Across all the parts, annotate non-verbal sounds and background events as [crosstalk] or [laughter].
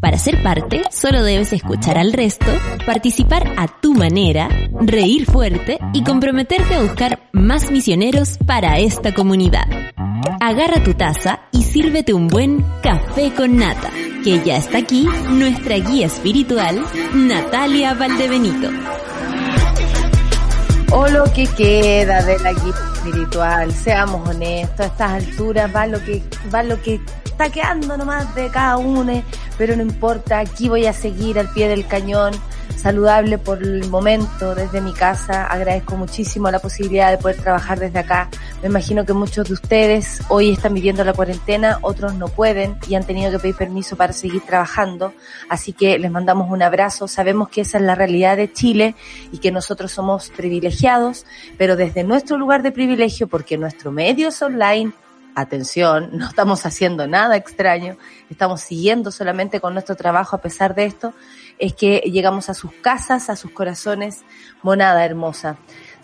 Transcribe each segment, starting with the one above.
Para ser parte, solo debes escuchar al resto, participar a tu manera, reír fuerte y comprometerte a buscar más misioneros para esta comunidad. Agarra tu taza y sírvete un buen café con nata, que ya está aquí nuestra guía espiritual, Natalia Valdebenito. O lo que queda de la guía espiritual, seamos honestos, a estas alturas va lo que, va lo que está quedando nomás de cada uno, pero no importa, aquí voy a seguir al pie del cañón, saludable por el momento desde mi casa. Agradezco muchísimo la posibilidad de poder trabajar desde acá. Me imagino que muchos de ustedes hoy están viviendo la cuarentena, otros no pueden y han tenido que pedir permiso para seguir trabajando. Así que les mandamos un abrazo. Sabemos que esa es la realidad de Chile y que nosotros somos privilegiados, pero desde nuestro lugar de privilegio, porque nuestro medio es online, atención, [laughs] no estamos haciendo nada extraño, estamos siguiendo solamente con nuestro trabajo a pesar de esto, es que llegamos a sus casas, a sus corazones, monada hermosa.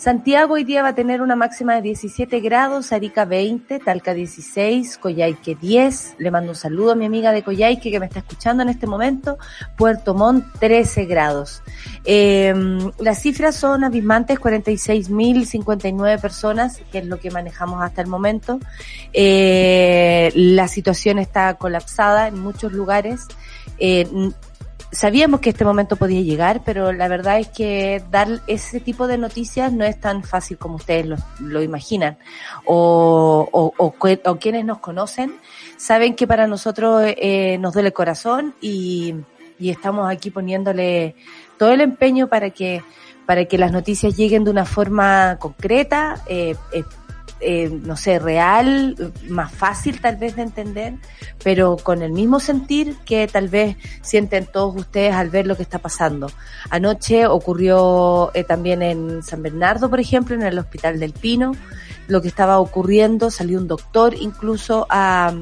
Santiago hoy día va a tener una máxima de 17 grados, Arica 20, Talca 16, Coyhaique 10. Le mando un saludo a mi amiga de Coyhaique que me está escuchando en este momento. Puerto Montt 13 grados. Eh, las cifras son abismantes, 46.059 personas, que es lo que manejamos hasta el momento. Eh, la situación está colapsada en muchos lugares. Eh, sabíamos que este momento podía llegar, pero la verdad es que dar ese tipo de noticias no es tan fácil como ustedes lo, lo imaginan. O, o, quienes nos conocen saben que para nosotros eh, nos duele el corazón y, y estamos aquí poniéndole todo el empeño para que para que las noticias lleguen de una forma concreta, eh, eh, eh, no sé, real, más fácil tal vez de entender, pero con el mismo sentir que tal vez sienten todos ustedes al ver lo que está pasando. Anoche ocurrió eh, también en San Bernardo, por ejemplo, en el Hospital del Pino, lo que estaba ocurriendo, salió un doctor incluso a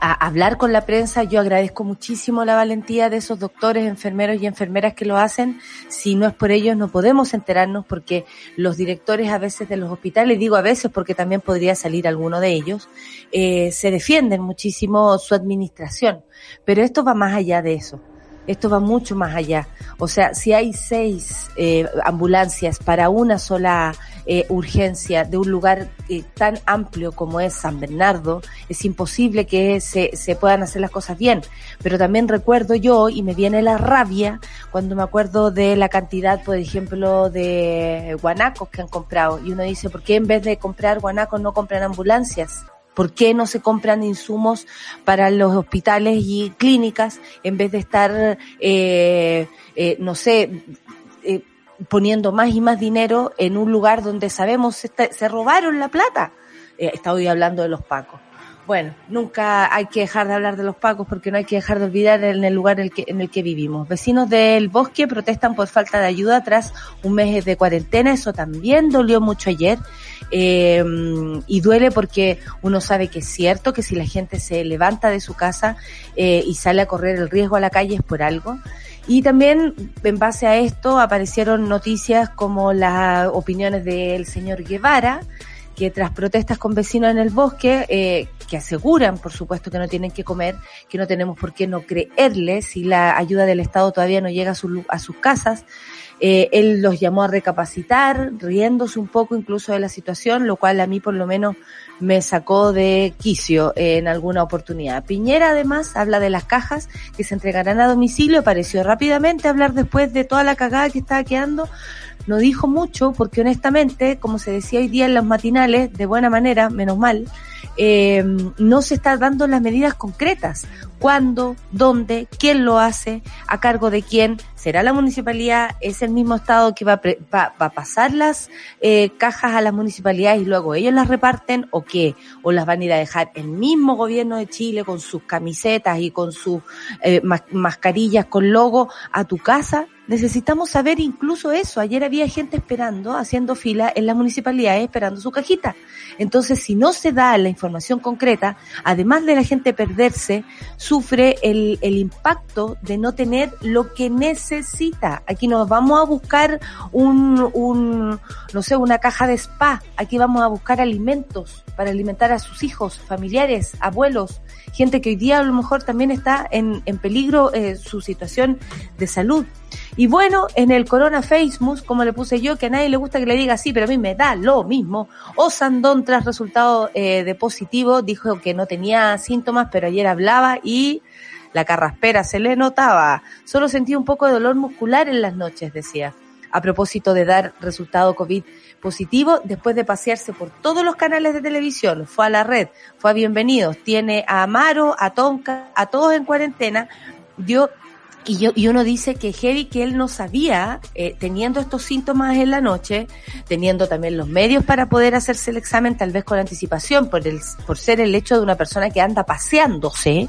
a hablar con la prensa. Yo agradezco muchísimo la valentía de esos doctores, enfermeros y enfermeras que lo hacen. Si no es por ellos, no podemos enterarnos porque los directores a veces de los hospitales, digo a veces porque también podría salir alguno de ellos, eh, se defienden muchísimo su administración. Pero esto va más allá de eso. Esto va mucho más allá. O sea, si hay seis eh, ambulancias para una sola eh, urgencia de un lugar eh, tan amplio como es San Bernardo, es imposible que se, se puedan hacer las cosas bien. Pero también recuerdo yo, y me viene la rabia, cuando me acuerdo de la cantidad, por ejemplo, de guanacos que han comprado. Y uno dice, ¿por qué en vez de comprar guanacos no compran ambulancias? ¿Por qué no se compran insumos para los hospitales y clínicas en vez de estar, eh, eh, no sé, eh, poniendo más y más dinero en un lugar donde sabemos se, se robaron la plata? Eh, estoy hablando de los pacos. Bueno, nunca hay que dejar de hablar de los pacos porque no hay que dejar de olvidar en el lugar en el que, en el que vivimos. Vecinos del bosque protestan por falta de ayuda tras un mes de cuarentena. Eso también dolió mucho ayer. Eh, y duele porque uno sabe que es cierto que si la gente se levanta de su casa eh, y sale a correr el riesgo a la calle es por algo. Y también en base a esto aparecieron noticias como las opiniones del señor Guevara, que tras protestas con vecinos en el bosque, eh, que aseguran, por supuesto, que no tienen que comer, que no tenemos por qué no creerles si la ayuda del Estado todavía no llega a, su, a sus casas, eh, él los llamó a recapacitar, riéndose un poco incluso de la situación, lo cual a mí por lo menos me sacó de quicio en alguna oportunidad. Piñera además habla de las cajas que se entregarán a domicilio, pareció rápidamente hablar después de toda la cagada que estaba quedando, no dijo mucho porque honestamente, como se decía hoy día en los matinales, de buena manera, menos mal, eh, no se está dando las medidas concretas. ¿Cuándo? ¿Dónde? ¿Quién lo hace? ¿A cargo de quién? ¿Será la municipalidad? ¿Es el mismo Estado que va a, pasar las eh, cajas a las municipalidades y luego ellos las reparten o qué? ¿O las van a ir a dejar el mismo gobierno de Chile con sus camisetas y con sus eh, mascarillas con logo a tu casa? Necesitamos saber incluso eso. Ayer había gente esperando, haciendo fila en las municipalidades esperando su cajita. Entonces, si no se da la información concreta, además de la gente perderse, sufre el, el impacto de no tener lo que necesita. Aquí nos vamos a buscar un, un, no sé, una caja de spa. Aquí vamos a buscar alimentos para alimentar a sus hijos, familiares, abuelos, gente que hoy día a lo mejor también está en, en peligro eh, su situación de salud. Y bueno, en el Corona Facebook, como le puse yo, que a nadie le gusta que le diga así, pero a mí me da lo mismo. Osandón, tras resultado eh, de positivo, dijo que no tenía síntomas, pero ayer hablaba y la carraspera se le notaba. Solo sentía un poco de dolor muscular en las noches, decía. A propósito de dar resultado COVID positivo, después de pasearse por todos los canales de televisión, fue a la red, fue a Bienvenidos, tiene a Amaro, a Tonka, a todos en cuarentena, dio y, yo, y uno dice que heavy que él no sabía, eh, teniendo estos síntomas en la noche, teniendo también los medios para poder hacerse el examen, tal vez con anticipación, por, el, por ser el hecho de una persona que anda paseándose,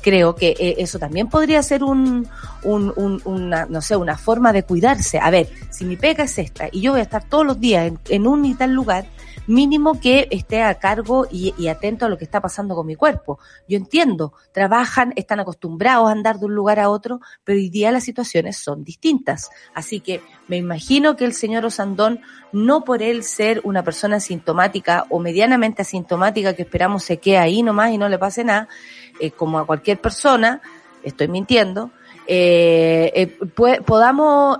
creo que eh, eso también podría ser un, un, un, una, no sé, una forma de cuidarse. A ver, si mi pega es esta y yo voy a estar todos los días en, en un y tal lugar, mínimo que esté a cargo y, atento a lo que está pasando con mi cuerpo. Yo entiendo, trabajan, están acostumbrados a andar de un lugar a otro, pero hoy día las situaciones son distintas. Así que me imagino que el señor Osandón, no por él ser una persona asintomática o medianamente asintomática que esperamos se quede ahí nomás y no le pase nada, eh, como a cualquier persona, estoy mintiendo, eh, eh, podamos,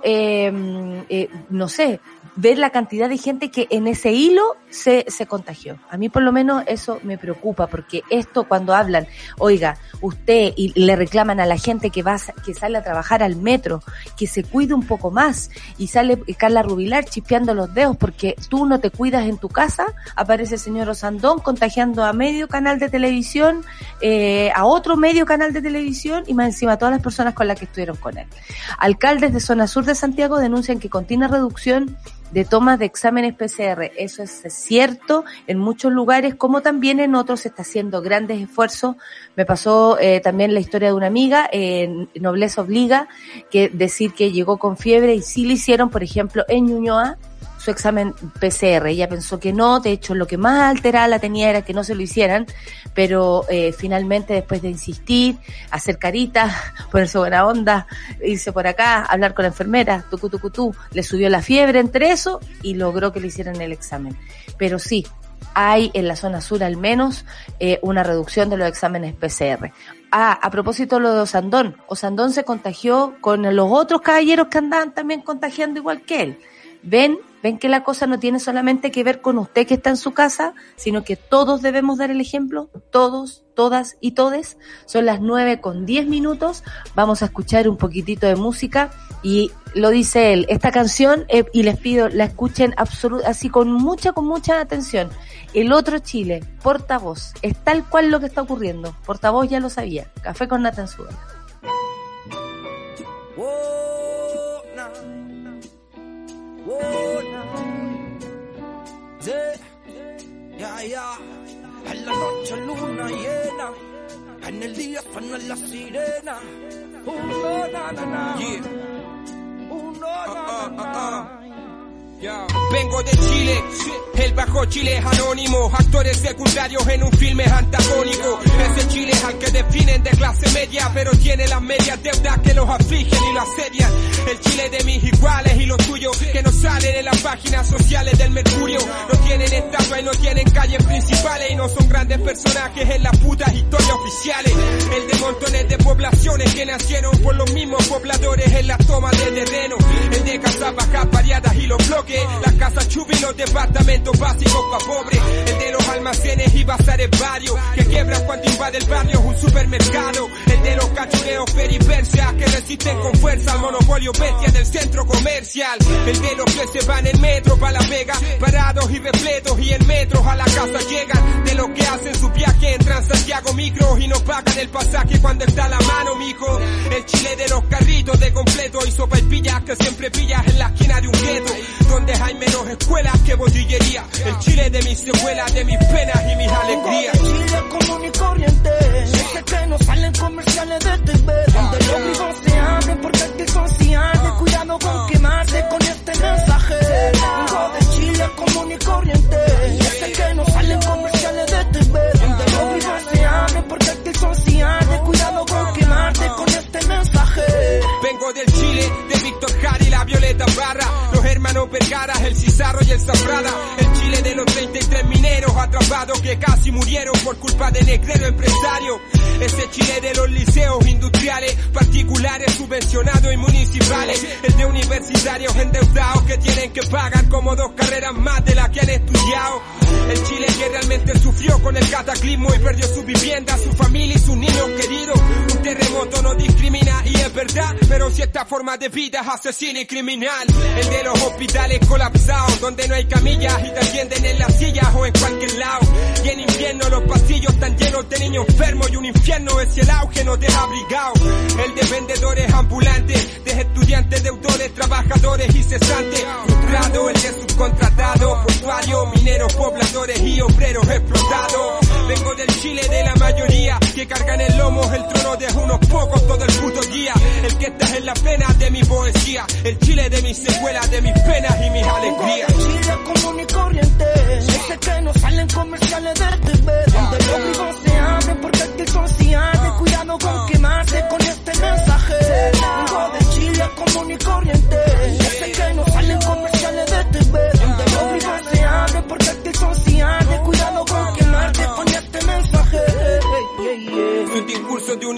no sé, ver la cantidad de gente que en ese hilo se, se contagió. A mí por lo menos eso me preocupa porque esto cuando hablan, oiga, usted y le reclaman a la gente que va, que sale a trabajar al metro, que se cuide un poco más y sale Carla Rubilar chispeando los dedos porque tú no te cuidas en tu casa, aparece el señor Osandón contagiando a medio canal de televisión, eh, a otro medio canal de televisión y más encima a todas las personas con las que estuvieron con él. Alcaldes de zona sur de Santiago denuncian que continua reducción de tomas de exámenes PCR. Eso es cierto en muchos lugares, como también en otros se está haciendo grandes esfuerzos. Me pasó eh, también la historia de una amiga, en Nobleza Obliga, que decir que llegó con fiebre y sí le hicieron, por ejemplo, en Ñuñoa, su examen PCR. Ella pensó que no, de hecho lo que más alterada la tenía era que no se lo hicieran, pero eh, finalmente después de insistir, hacer caritas, [laughs] ponerse buena onda, irse por acá, hablar con la enfermera, tucu tucu tu, le subió la fiebre entre eso y logró que le hicieran el examen. Pero sí, hay en la zona sur al menos eh, una reducción de los exámenes PCR. Ah, a propósito de lo de Osandón, Osandón se contagió con los otros caballeros que andaban también contagiando igual que él. Ven ven que la cosa no tiene solamente que ver con usted que está en su casa, sino que todos debemos dar el ejemplo, todos, todas y todes. Son las nueve con diez minutos, vamos a escuchar un poquitito de música y lo dice él, esta canción, eh, y les pido la escuchen así con mucha, con mucha atención. El otro Chile, portavoz, es tal cual lo que está ocurriendo. Portavoz ya lo sabía, café con Nathan Ya, suena la sirena. Uno, na, na, na. Uno, na, na, na. Vengo de Chile, el bajo Chile es anónimo, actores secundarios en un filme antagónico. Ese Chile al que definen de clase media, pero tiene las medias deudas que los afligen y los asedian. El Chile de mis iguales y los tuyos, que no salen en las páginas sociales del Mercurio. No tienen estatua y no tienen calles principales y no son grandes personajes en las putas historias oficiales. El de montones de poblaciones que nacieron por los mismos pobladores en la toma de terreno. El de casas bajas variadas y los bloques las casas chubi los departamentos básicos pa' pobre. El de los almacenes y bazares varios. Que quiebran cuando invade el barrio un supermercado. El El de los cachureos peripersias que resisten con fuerza al monopolio bestia del centro comercial. El de los que se van en metro para la pega, parados y repletos y en metros a la casa llegan. De los que hacen su viaje entran Santiago micro y no pagan el pasaje cuando está la mano, mijo. El chile de los carritos de completo y sopa y pillas que siempre pillas en la esquina de un gueto. Donde hay menos escuelas que botillería. El chile de mis secuelas, de mis penas y mis alegrías. Chile común y corriente. Ese que no salen comerciales de TV. Donde los vivos se abren porque aquí consciente. Cuidado con quemarse con este mensaje. Vengo de Chile común y corriente. Ese que no salen comerciales de TV. Donde los vivos se abren porque aquí consciente. Cuidado con quemarte con este mensaje. Vengo del Chile, de Víctor Jara y Violeta Barra. Los hermanos Vergara, el Cizarro y el Zafrada. El Chile de los 33 mineros atrapados que casi murieron por culpa de negrero empresario. Ese Chile de los liceos industriales, particulares, subvencionados y municipales. El de universitarios endeudados que tienen que pagar como dos carreras más de las que han estudiado. El Chile que realmente sufrió con el cataclismo y perdió su vivienda, su familia y sus niños queridos. Un terremoto no discrimina y es verdad, pero si esta forma de vida es asesina y criminal. El de los hospitales colapsados, donde no hay camillas y te atienden en las sillas o en cualquier lado. Y en invierno los pasillos están llenos de niños enfermos y un infierno es el auge no te ha abrigado. El de vendedores ambulantes, de estudiantes, deudores, trabajadores y cesantes. Frustrado, el de subcontratado, portuario, mineros, pobladores y obreros explotados. Vengo del Chile de la mayoría, que cargan en lomos el trono de unos pocos todo el puto día. El que está en la pena de mi poesía, Chile de mis secuelas, de mis penas y mis alegrías. Chile común y corriente. Ese que no salen comerciales de TV. Donde los vivos se abren porque aquí consciente. Cuidado con quemarse con este mensaje. Vengo de Chile común y corriente. Ese que no salen comerciales de TV. Donde los vivos se abren porque aquí consciente.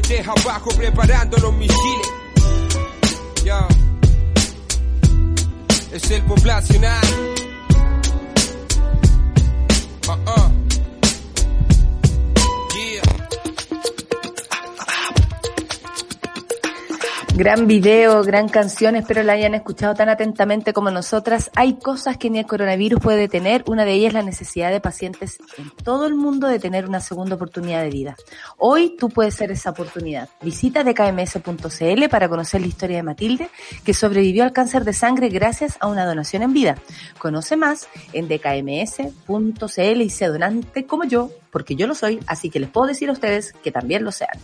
Desde abajo preparando los misiles. Ya. Es el poblacional. Ah, ah. Gran video, gran canción, espero la hayan escuchado tan atentamente como nosotras. Hay cosas que ni el coronavirus puede detener, una de ellas es la necesidad de pacientes en todo el mundo de tener una segunda oportunidad de vida. Hoy tú puedes ser esa oportunidad. Visita dkms.cl para conocer la historia de Matilde, que sobrevivió al cáncer de sangre gracias a una donación en vida. Conoce más en dkms.cl y sé donante como yo, porque yo lo soy, así que les puedo decir a ustedes que también lo sean.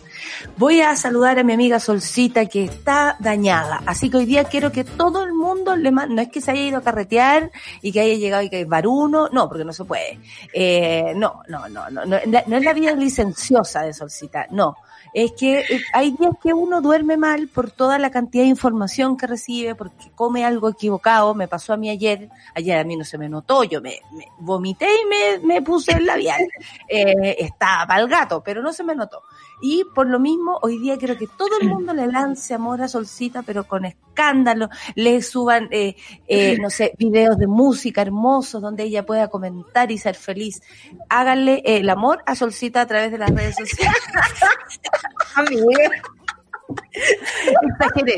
Voy a saludar a mi amiga Solcita que está dañada, así que hoy día quiero que todo el mundo le mande, no es que se haya ido a carretear y que haya llegado y que es varuno, no, porque no se puede. Eh, no, no, no, no, no, no es la vida licenciosa de Solcita, no. Es que eh, hay días que uno duerme mal por toda la cantidad de información que recibe, porque come algo equivocado. Me pasó a mí ayer, ayer a mí no se me notó, yo me, vomité y me, me puse el labial. Eh, estaba para el gato, pero no se me notó. Y por lo mismo, hoy día quiero que todo el [clears throat] mundo le lance amor a Solcita, pero con escándalo, le suban, eh, eh, no sé, videos de música hermosos donde ella pueda comentar y ser feliz. Háganle eh, el amor a Solcita a través de las redes sociales. [laughs]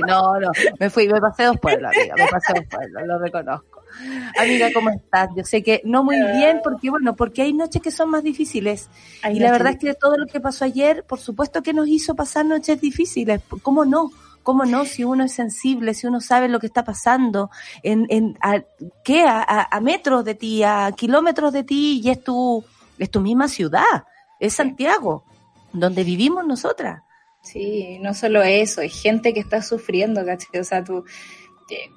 No, no, me fui, me pasé dos pueblos, amiga, me pasé dos pueblos, lo reconozco. Amiga, ¿cómo estás? Yo sé que no muy bien, porque bueno, porque hay noches que son más difíciles. Hay y la verdad es que todo lo que pasó ayer, por supuesto que nos hizo pasar noches difíciles. ¿Cómo no? ¿Cómo no? Si uno es sensible, si uno sabe lo que está pasando, en, en a, ¿qué? A, a- a metros de ti, a kilómetros de ti, y es tu, es tu misma ciudad, es Santiago, donde vivimos nosotras. Sí, no solo eso, hay gente que está sufriendo, ¿cachai? O sea, tú,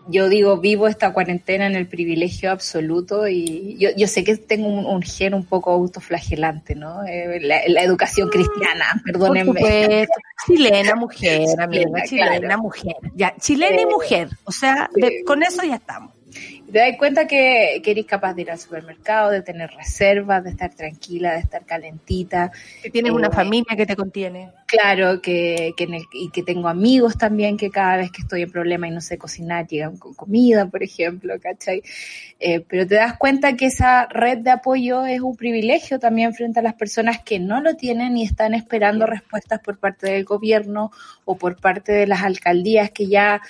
yo digo, vivo esta cuarentena en el privilegio absoluto y yo, yo sé que tengo un, un gen un poco autoflagelante, ¿no? Eh, la, la, educación cristiana, perdónenme. chilena mujer, amiga, chilena mujer. Ya, chilena y mujer, o sea, de, con eso ya estamos te das cuenta que, que, eres capaz de ir al supermercado, de tener reservas, de estar tranquila, de estar calentita. Que tienes eh, una familia que te contiene. Claro, que, que el, y que tengo amigos también que cada vez que estoy en problema y no sé cocinar llegan con comida, por ejemplo, ¿cachai? Eh, pero te das cuenta que esa red de apoyo es un privilegio también frente a las personas que no lo tienen y están esperando respuestas por parte del gobierno o por parte de las alcaldías que ya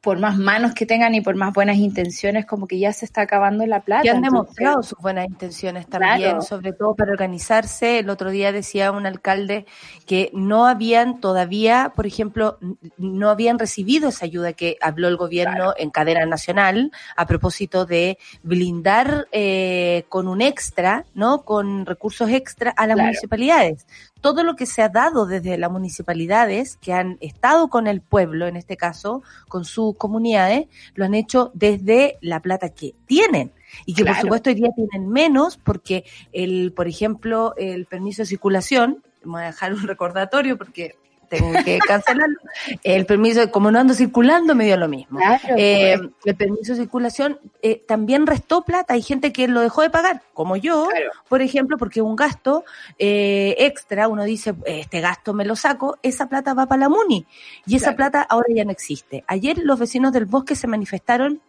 por más manos que tengan y por más buenas intenciones, como que ya se está acabando la plata. Y han demostrado sus buenas intenciones también, claro. sobre todo para organizarse. El otro día decía un alcalde que no habían todavía, por ejemplo, no habían recibido esa ayuda que habló el gobierno claro. en cadena nacional a propósito de blindar eh, con un extra, ¿no? Con recursos extra a las claro. municipalidades todo lo que se ha dado desde las municipalidades que han estado con el pueblo, en este caso, con sus comunidades, lo han hecho desde la plata que tienen. Y que claro. por supuesto hoy día tienen menos porque el, por ejemplo, el permiso de circulación, voy a dejar un [laughs] recordatorio porque tengo que cancelarlo. El permiso, como no ando circulando, me dio lo mismo. Claro, eh, pues. El permiso de circulación eh, también restó plata. Hay gente que lo dejó de pagar, como yo, claro. por ejemplo, porque un gasto eh, extra, uno dice, este gasto me lo saco, esa plata va para la MUNI. Y esa claro. plata ahora ya no existe. Ayer los vecinos del bosque se manifestaron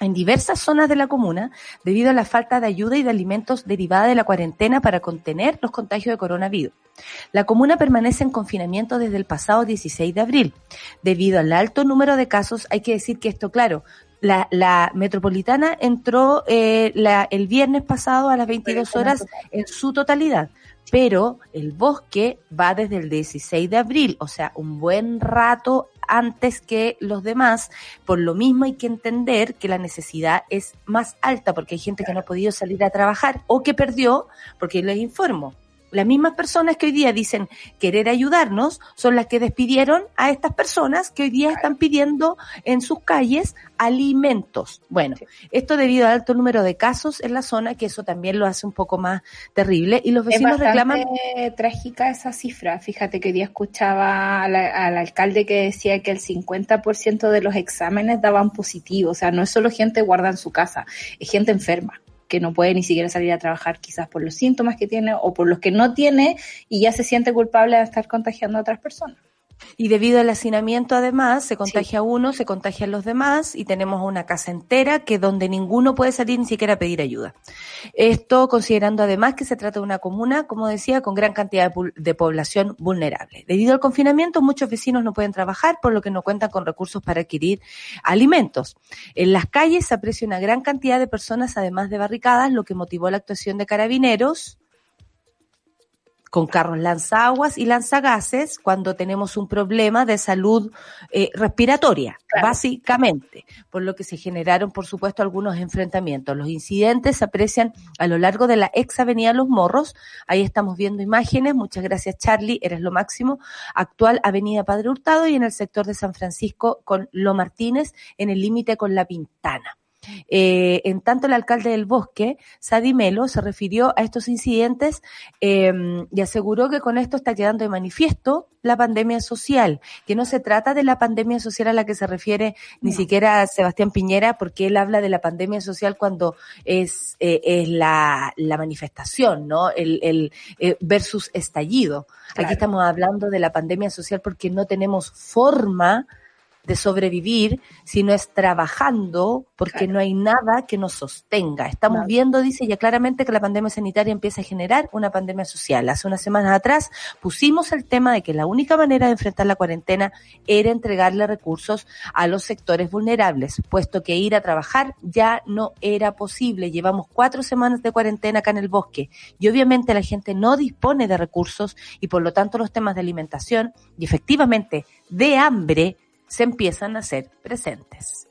en diversas zonas de la comuna debido a la falta de ayuda y de alimentos derivada de la cuarentena para contener los contagios de coronavirus. La comuna permanece en confinamiento desde el pasado 16 de abril. Debido al alto número de casos, hay que decir que esto, claro, la, la metropolitana entró eh, la, el viernes pasado a las 22 horas en su totalidad, pero el bosque va desde el 16 de abril, o sea, un buen rato antes que los demás. Por lo mismo hay que entender que la necesidad es más alta porque hay gente que no ha podido salir a trabajar o que perdió, porque les informo, las mismas personas que hoy día dicen querer ayudarnos son las que despidieron a estas personas que hoy día están pidiendo en sus calles alimentos. Bueno, esto debido al alto número de casos en la zona, que eso también lo hace un poco más terrible. Y los vecinos es reclaman. trágica esa cifra. Fíjate que hoy día escuchaba al, al alcalde que decía que el 50% de los exámenes daban positivo. O sea, no es solo gente guarda en su casa, es gente enferma que no puede ni siquiera salir a trabajar quizás por los síntomas que tiene o por los que no tiene y ya se siente culpable de estar contagiando a otras personas. Y debido al hacinamiento, además, se contagia sí. uno, se contagian los demás y tenemos una casa entera que donde ninguno puede salir ni siquiera a pedir ayuda. Esto considerando además que se trata de una comuna, como decía, con gran cantidad de, de población vulnerable. Debido al confinamiento, muchos vecinos no pueden trabajar, por lo que no cuentan con recursos para adquirir alimentos. En las calles se aprecia una gran cantidad de personas, además de barricadas, lo que motivó la actuación de carabineros, con carros lanzaguas y lanzagases cuando tenemos un problema de salud eh, respiratoria, claro. básicamente, por lo que se generaron, por supuesto, algunos enfrentamientos. Los incidentes se aprecian a lo largo de la ex avenida Los Morros, ahí estamos viendo imágenes, muchas gracias Charlie, eres lo máximo, actual avenida Padre Hurtado y en el sector de San Francisco con Lo Martínez, en el límite con La Pintana. Eh, en tanto, el alcalde del bosque, Sadi Melo, se refirió a estos incidentes eh, y aseguró que con esto está quedando de manifiesto la pandemia social, que no se trata de la pandemia social a la que se refiere ni no. siquiera Sebastián Piñera, porque él habla de la pandemia social cuando es, eh, es la, la, manifestación, ¿no? El, el eh, versus estallido. Claro. Aquí estamos hablando de la pandemia social porque no tenemos forma de sobrevivir si no es trabajando, porque claro. no hay nada que nos sostenga. Estamos claro. viendo, dice ya claramente, que la pandemia sanitaria empieza a generar una pandemia social. Hace unas semanas atrás pusimos el tema de que la única manera de enfrentar la cuarentena era entregarle recursos a los sectores vulnerables, puesto que ir a trabajar ya no era posible. Llevamos cuatro semanas de cuarentena acá en el bosque y obviamente la gente no dispone de recursos y por lo tanto los temas de alimentación y efectivamente de hambre se empiezan a hacer presentes.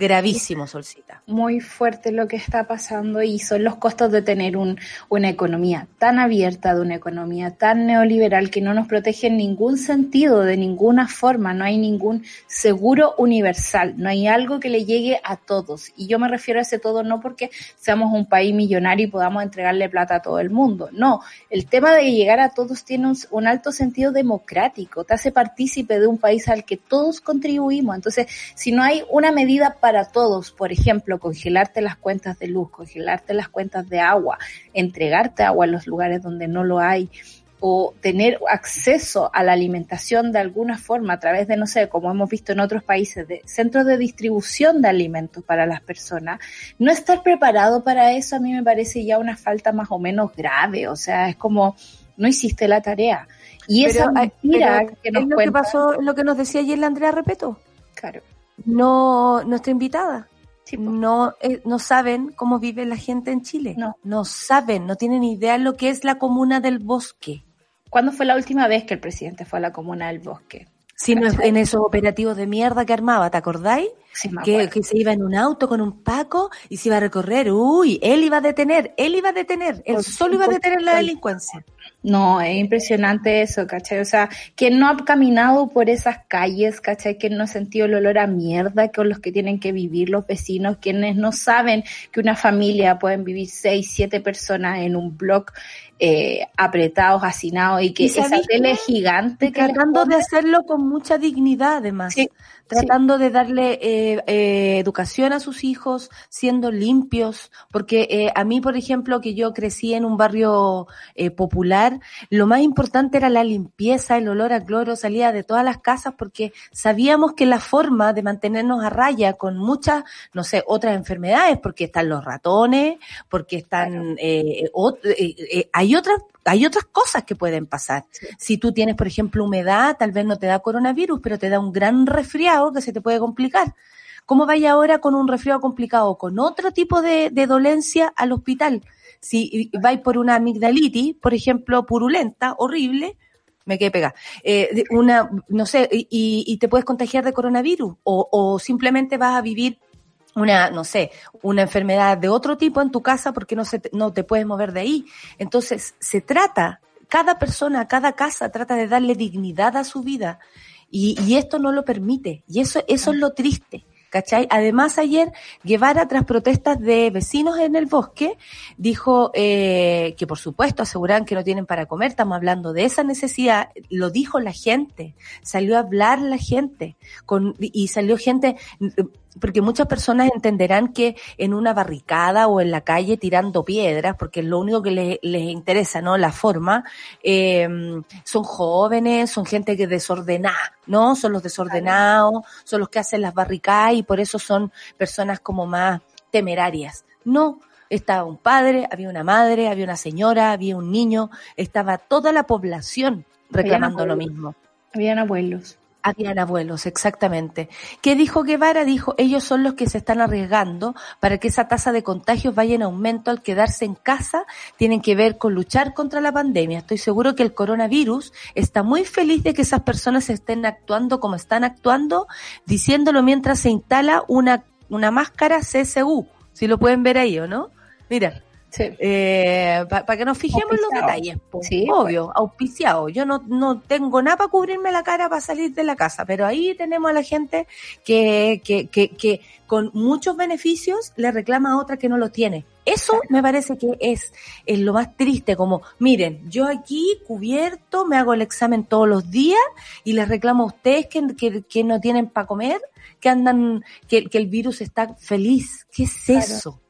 Gravísimo, Solcita. Muy fuerte lo que está pasando y son los costos de tener un, una economía tan abierta, de una economía tan neoliberal que no nos protege en ningún sentido, de ninguna forma. No hay ningún seguro universal, no hay algo que le llegue a todos. Y yo me refiero a ese todo no porque seamos un país millonario y podamos entregarle plata a todo el mundo. No, el tema de llegar a todos tiene un, un alto sentido democrático, te hace partícipe de un país al que todos contribuimos. Entonces, si no hay una medida para para todos, por ejemplo, congelarte las cuentas de luz, congelarte las cuentas de agua, entregarte agua en los lugares donde no lo hay, o tener acceso a la alimentación de alguna forma a través de, no sé, como hemos visto en otros países, de centros de distribución de alimentos para las personas, no estar preparado para eso a mí me parece ya una falta más o menos grave, o sea, es como no hiciste la tarea. Y esa mentira que nos es lo que pasó, lo que nos decía ayer la Andrea Repeto. Claro no nuestra invitada. no, eh, no saben cómo vive la gente en Chile. No. No saben, no tienen idea lo que es la comuna del bosque. ¿Cuándo fue la última vez que el presidente fue a la comuna del bosque? Sí, en esos operativos de mierda que armaba, ¿te acordáis? que, que, se iba en un auto con un Paco y se iba a recorrer. Uy, él iba a detener, él iba a detener, él solo iba a detener la delincuencia. No, es impresionante eso, ¿cachai? O sea, quien no ha caminado por esas calles, ¿cachai? Que no ha sentido el olor a mierda con los que tienen que vivir los vecinos, quienes no saben que una familia pueden vivir seis, siete personas en un bloque eh, apretados, hacinados y que esa tele gigante. tratando de hacerlo con mucha dignidad, además. Tratando de darle eh, eh, educación a sus hijos, siendo limpios, porque eh, a mí, por ejemplo, que yo crecí en un barrio eh, popular, lo más importante era la limpieza, el olor a cloro salía de todas las casas, porque sabíamos que la forma de mantenernos a raya con muchas, no sé, otras enfermedades, porque están los ratones, porque están, hay hay otras hay otras cosas que pueden pasar. Si tú tienes, por ejemplo, humedad, tal vez no te da coronavirus, pero te da un gran resfriado que se te puede complicar. ¿Cómo vaya ahora con un resfriado complicado, con otro tipo de, dolencia al hospital? Si vais por una amigdalitis, por ejemplo, purulenta, horrible, me quedé pegada, eh, una, no sé, y, te puedes contagiar de coronavirus, o, o simplemente vas a vivir una, no sé, una enfermedad de otro tipo en tu casa porque no, se, no te puedes mover de ahí. Entonces, se trata, cada persona, cada casa trata de darle dignidad a su vida y, y esto no lo permite. Y eso, eso es lo triste. ¿Cachai? Además, ayer Guevara, tras protestas de vecinos en el bosque, dijo eh, que por supuesto aseguran que no tienen para comer, estamos hablando de esa necesidad, lo dijo la gente, salió a hablar la gente, con, y salió gente, porque muchas personas entenderán que en una barricada o en la calle tirando piedras, porque es lo único que les, les interesa, ¿no? La forma, eh, son jóvenes, son gente que desordenada, ¿no? Son los desordenados, son los que hacen las barricadas y por eso son personas como más temerarias. No, estaba un padre, había una madre, había una señora, había un niño, estaba toda la población reclamando lo mismo. Habían abuelos. Habían abuelos, exactamente. ¿Qué dijo Guevara? Dijo, ellos son los que se están arriesgando para que esa tasa de contagios vaya en aumento al quedarse en casa. Tienen que ver con luchar contra la pandemia. Estoy seguro que el coronavirus está muy feliz de que esas personas estén actuando como están actuando, diciéndolo mientras se instala una, una máscara CSU. Si lo pueden ver ahí, ¿o no? Mira, eh, para que nos fijemos en los detalles, sí, obvio, auspiciado. Yo no, no tengo nada para cubrirme la cara para salir de la casa, pero ahí tenemos a la gente que, que, que, que con muchos beneficios le reclama a otra que no lo tiene. Eso me parece que es, es lo más triste, como, miren, yo aquí cubierto, me hago el examen todos los días y les reclamo a ustedes que, que, que no tienen para comer, que andan, que, que el virus está feliz. ¿Qué es eso?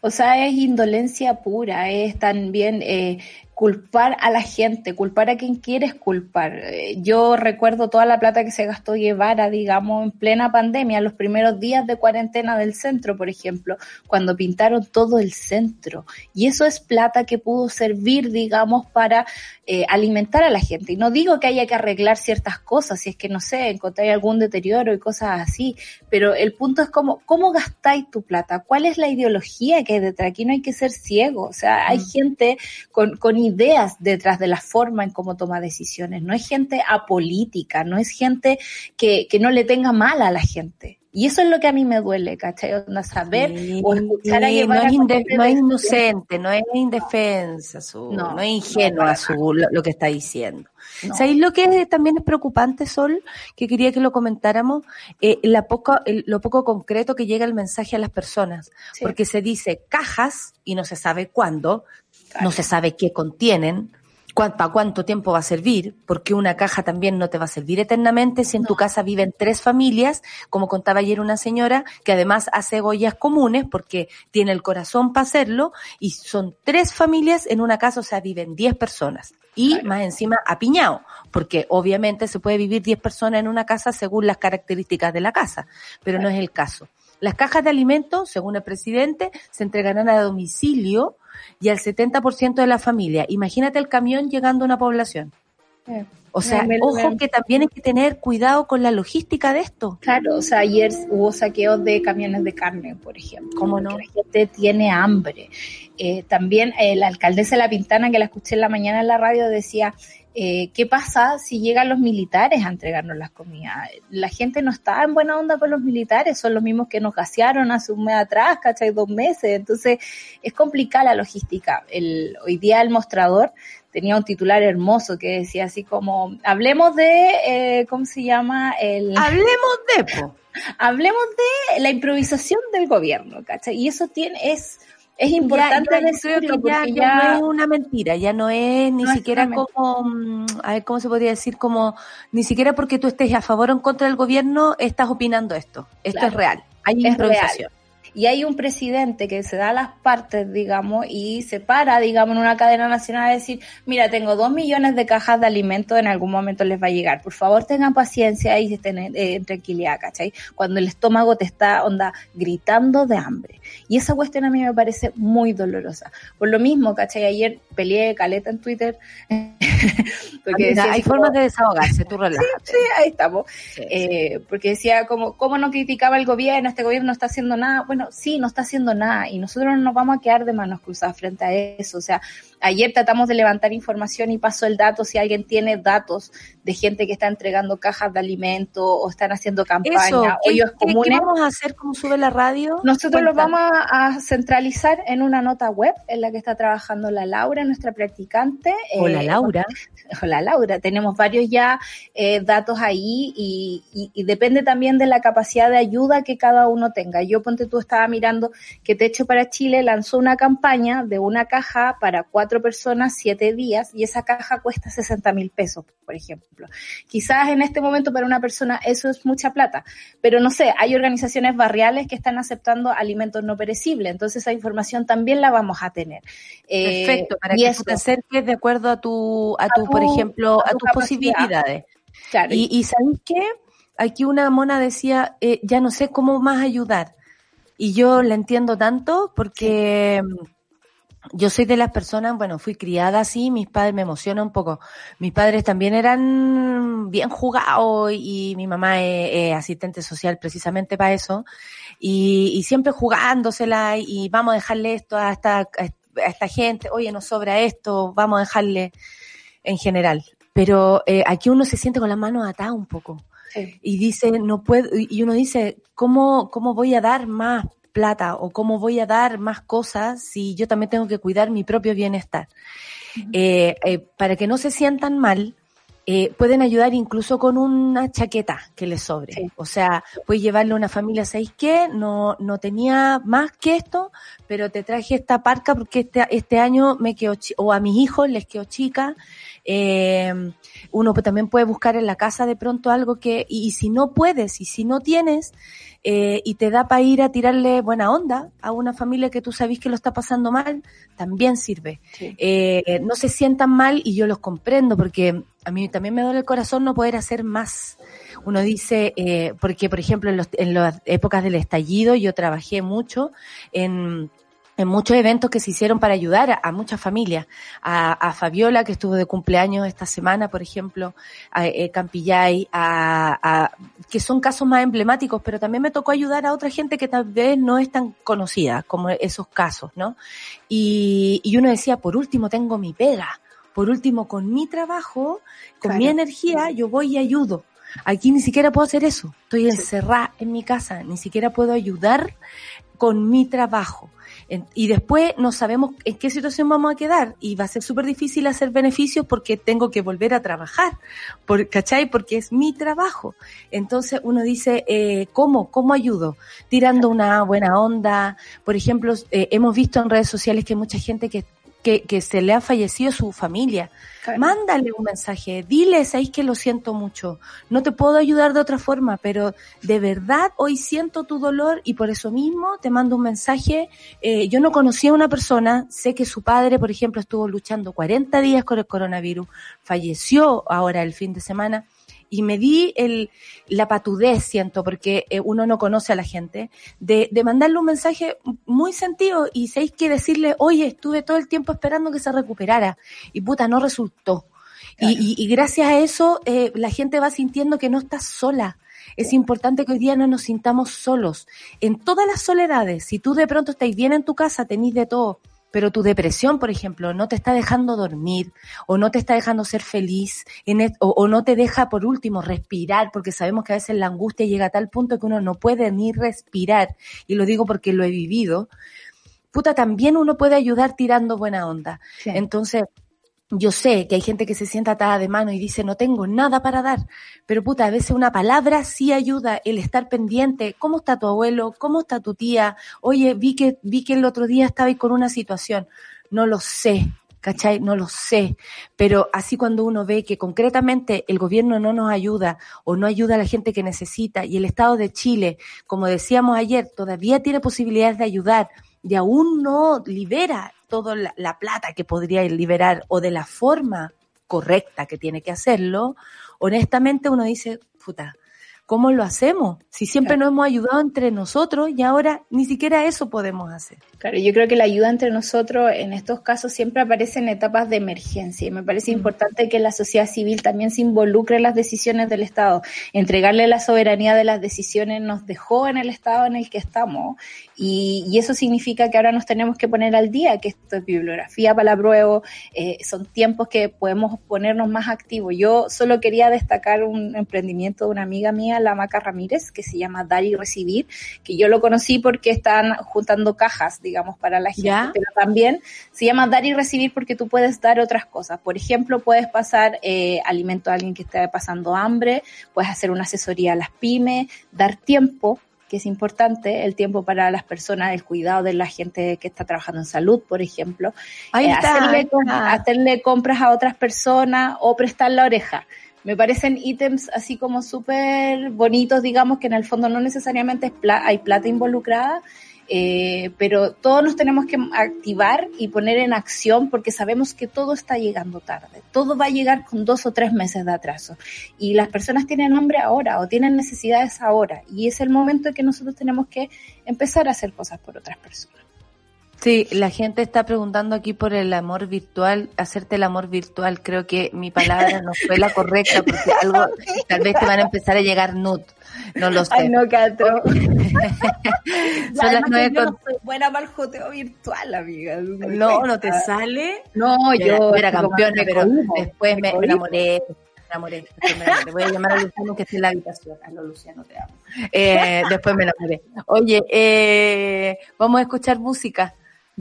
O sea, es indolencia pura, es también eh, culpar a la gente, culpar a quien quieres culpar. Eh, yo recuerdo toda la plata que se gastó Guevara, digamos, en plena pandemia, los primeros días de cuarentena del centro, por ejemplo, cuando pintaron todo el centro. Y eso es plata que pudo servir, digamos, para eh, alimentar a la gente. Y no digo que haya que arreglar ciertas cosas, si es que, no sé, encontráis algún deterioro y cosas así, pero el punto es cómo, cómo gastáis tu plata, cuál es la ideología que hay detrás. Aquí no hay que ser ciego, o sea, hay mm. gente con, con ideas detrás de la forma en cómo toma decisiones. No es gente apolítica, no es gente que, que no le tenga mal a la gente. Y eso es lo que a mí me duele, ¿cachai? No saber o escuchar a Sí, no, es inde- no es inocente, no es indefensa, su, No, no, es ingenua no, su, lo, lo que está diciendo. ¿Sabéis lo que también es preocupante, Sol? Que quería que lo comentáramos, eh, la poca, el- lo poco concreto que llega el mensaje a las personas, Sí. porque se dice cajas y no se sabe cuándo, Claro. no se sabe qué contienen, para cuánto tiempo va a servir, porque una caja también no te va a servir eternamente si en tu casa viven tres familias, como contaba ayer una señora, que además hace ollas comunes porque tiene el corazón para hacerlo, y son tres familias en una casa, o sea, viven diez personas. Y Claro. más encima apiñado, porque obviamente se puede vivir diez personas en una casa según las características de la casa, pero no es el caso. Las cajas de alimentos, según el presidente, se entregarán a domicilio y al 70% de la familia. Imagínate el camión llegando a una población. Eh, O sea, ojo que también hay que tener cuidado con la logística de esto. Claro, o sea, ayer hubo saqueos de camiones de carne, por ejemplo. ¿Cómo no? La gente tiene hambre. Eh, también eh, la alcaldesa de La Pintana, que la escuché en la mañana en la radio, decía, eh, ¿qué pasa si llegan los militares a entregarnos las comidas? La gente no está en buena onda con los militares, son los mismos que nos gasearon hace un mes atrás, ¿cachai? Dos meses. Entonces, es complicada la logística. El, hoy día el mostrador tenía un titular hermoso que decía así como, hablemos de, eh, ¿cómo se llama? El... [laughs] Hablemos de, po. hablemos de la improvisación del gobierno, ¿cachai? Y eso tiene, es, es importante decirlo creo que ya, porque ya ya, no es una mentira, ya no es ni No siquiera como, mm, a ver, ¿cómo se podría decir? Como, ni siquiera porque tú estés a favor o en contra del gobierno, estás opinando esto. Esto Claro. es real. Hay improvisación. Y hay un presidente que se da las partes, digamos, y se para, digamos, en una cadena nacional a decir, mira, tengo dos millones de cajas de alimentos, en algún momento les va a llegar. Por favor, tengan paciencia y estén en, eh, en tranquilidad, ¿cachai? Cuando el estómago te está, onda, gritando de hambre. Y esa cuestión a mí me parece muy dolorosa. Por lo mismo, ¿cachai? Ayer peleé caleta en Twitter. [laughs] porque decía hay como- formas de desahogarse, tú [laughs] relájate. Sí, ahí estamos. Sí, sí. Eh, porque decía como, ¿cómo no criticaba el gobierno? Este gobierno no está haciendo nada. Bueno, sí, no está haciendo nada y nosotros no nos vamos a quedar de manos cruzadas frente a eso. O sea, ayer tratamos de levantar información y pasó el dato, si alguien tiene datos de gente que está entregando cajas de alimento o están haciendo campaña, Eso, ¿qué, hoyos qué- qué comunes. vamos a hacer? ¿Cómo sube la radio? Nosotros lo vamos a, a centralizar en una nota web en la que está trabajando la Laura, nuestra practicante. Hola, Eh, Laura. [laughs] Hola Laura, tenemos varios ya eh, datos ahí y, y- y depende también de la capacidad de ayuda que cada uno tenga. Yo, ponte tú, estaba mirando que Techo para Chile lanzó una campaña de una caja para cuatro personas, siete días, y esa caja cuesta 60 mil pesos, por ejemplo. Quizás en este momento para una persona eso es mucha plata, pero no sé, hay organizaciones barriales que están aceptando alimentos no perecibles, entonces esa información también la vamos a tener. Eh, Perfecto, para y que eso, te acerques de acuerdo a tu, a tu, tu- por ejemplo, a a tu tus capacidad. posibilidades. claro, Y, y ¿sabéis qué? Aquí una mona decía, eh, ya no sé cómo más ayudar. Y yo la entiendo tanto porque mm, yo soy de las personas, bueno, fui criada así, mis padres me emociona un poco. Mis padres también eran bien jugados y mi mamá es, es asistente social precisamente para eso. Y, y siempre jugándosela y vamos a dejarle esto a esta, a esta gente, oye, nos sobra esto, vamos a dejarle en general. Pero eh, aquí uno se siente con las manos atadas un poco sí. y dice, no puedo, y uno dice, ¿cómo, cómo voy a dar más plata o cómo voy a dar más cosas si yo también tengo que cuidar mi propio bienestar? Eh, eh, para que no se sientan mal, eh, pueden ayudar incluso con una chaqueta que les sobre. Sí. O sea, puedes llevarle a una familia, ¿sabéis qué? No, no tenía más que esto, pero te traje esta parca porque este, este año me quedó, chi- o a mis hijos les quedó chica. Eh, uno pues también puede buscar en la casa de pronto algo que, y, y si no puedes, y si no tienes, eh, y te da para ir a tirarle buena onda a una familia que tú sabes que lo está pasando mal, también sirve. Sí. Eh, no se sientan mal y yo los comprendo porque a mí también me duele el corazón no poder hacer más. Uno dice, eh, porque por ejemplo en, los- en las épocas del estallido yo trabajé mucho en, en muchos eventos que se hicieron para ayudar a, a muchas familias. A, a Fabiola, que estuvo de cumpleaños esta semana, por ejemplo, a eh, Campillay, a, a- que son casos más emblemáticos, pero también me tocó ayudar a otra gente que tal vez no es tan conocida como esos casos, ¿no? Y, y uno decía, por último, tengo mi pega. Por último, con mi trabajo, con mi energía, yo voy y ayudo. Aquí ni siquiera puedo hacer eso. Estoy encerrada en mi casa, ni siquiera puedo ayudar con mi trabajo. Y después no sabemos en qué situación vamos a quedar y va a ser súper difícil hacer beneficios porque tengo que volver a trabajar, por, ¿cachai? Porque es mi trabajo. Entonces uno dice, eh, ¿cómo? ¿Cómo ayudo? Tirando una buena onda. Por ejemplo, eh, hemos visto en redes sociales que hay mucha gente que que, que se le ha fallecido su familia. Mándale un mensaje, dile, sabéis que lo siento mucho, no te puedo ayudar de otra forma, pero de verdad hoy siento tu dolor y por eso mismo te mando un mensaje. Eh, yo no conocía a una persona, sé que su padre, por ejemplo, estuvo luchando 40 días con el coronavirus, falleció ahora el fin de semana y me di el, la patudez, siento, porque eh, uno no conoce a la gente, de, de mandarle un mensaje muy sentido y seis que decirle, oye, estuve todo el tiempo esperando que se recuperara y puta, no resultó. Y, y, gracias a eso eh, la gente va sintiendo que no está sola. Es importante que hoy día no nos sintamos solos. En todas las soledades, si tú de pronto estáis bien en tu casa, tenéis de todo, pero tu depresión, por ejemplo, no te está dejando dormir o no te está dejando ser feliz en o, no te deja, por último, respirar, porque sabemos que a veces la angustia llega a tal punto que uno no puede ni respirar, y lo digo porque lo he vivido, puta, también uno puede ayudar tirando buena onda. Entonces, yo sé que hay gente que se sienta atada de mano y dice, no tengo nada para dar, pero puta, a veces una palabra sí ayuda, el estar pendiente, ¿cómo está tu abuelo? ¿Cómo está tu tía? Oye, vi que, vi que el otro día estaba con una situación. No lo sé, ¿cachai? No lo sé. Pero así cuando uno ve que concretamente el gobierno no nos ayuda o no ayuda a la gente que necesita y el Estado de Chile, como decíamos ayer, todavía tiene posibilidades de ayudar y aún no libera toda la, plata que podría liberar o de la forma correcta que tiene que hacerlo, honestamente uno dice, puta, ¿cómo lo hacemos? Si siempre nos hemos ayudado entre nosotros y ahora ni siquiera eso podemos hacer. Claro, yo creo que la ayuda entre nosotros en estos casos siempre aparece en etapas de emergencia y me parece mm. importante que la sociedad civil también se involucre en las decisiones del Estado. Entregarle la soberanía de las decisiones nos dejó en el estado en el que estamos y, eso significa que ahora nos tenemos que poner al día, que esto es bibliografía para la prueba, eh, son tiempos que podemos ponernos más activos. Yo solo quería destacar un emprendimiento de una amiga mía, la Maca Ramírez, que se llama Dar y Recibir, que yo lo conocí porque están juntando cajas, digamos, para la gente, pero también se llama Dar y Recibir porque tú puedes dar otras cosas. Por ejemplo, puedes pasar eh, alimento a alguien que esté pasando hambre, puedes hacer una asesoría a las pymes, dar tiempo que es importante, el tiempo para las personas, el cuidado de la gente que está trabajando en salud, por ejemplo, ahí eh, hacerle, hacerle compras a otras personas o prestar la oreja. Me parecen ítems así como súper bonitos, digamos, que en el fondo no necesariamente hay plata involucrada, eh, pero todos nos tenemos que activar y poner en acción porque sabemos que todo está llegando tarde. Todo va a llegar con dos o tres meses de atraso. Y las personas tienen hambre ahora o tienen necesidades ahora. Y es el momento en que nosotros tenemos que empezar a hacer cosas por otras personas. Sí, la gente está preguntando aquí por el amor virtual, hacerte el amor virtual. Creo que mi palabra no fue la correcta porque algo, [laughs] tal vez te van a empezar a llegar nut. No lo sé. Ay, no, Catro. [laughs] Son [laughs] las nueve con... soy buena para el joteo virtual, amiga. No, no te sale. No, yo. Era campeona, pero después me, enamoré. Me enamoré. Me Voy a llamar a Luciano que esté en la habitación. Ah, no, Luciano, te amo. Eh, después me enamoré. Oye, eh, vamos a escuchar música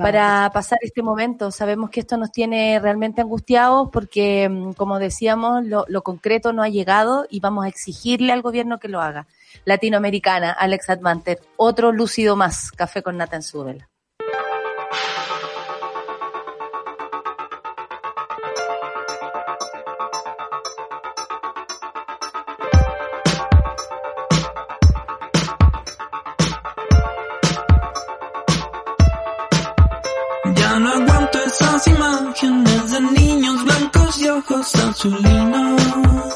para pasar este momento. Sabemos que esto nos tiene realmente angustiados porque, mm, como decíamos, lo, lo, concreto no ha llegado y vamos a exigirle al gobierno que lo haga. Latinoamericana, Alex Advanter, otro lúcido más, café con nata en. Imágenes de niños blancos y ojos azulinos.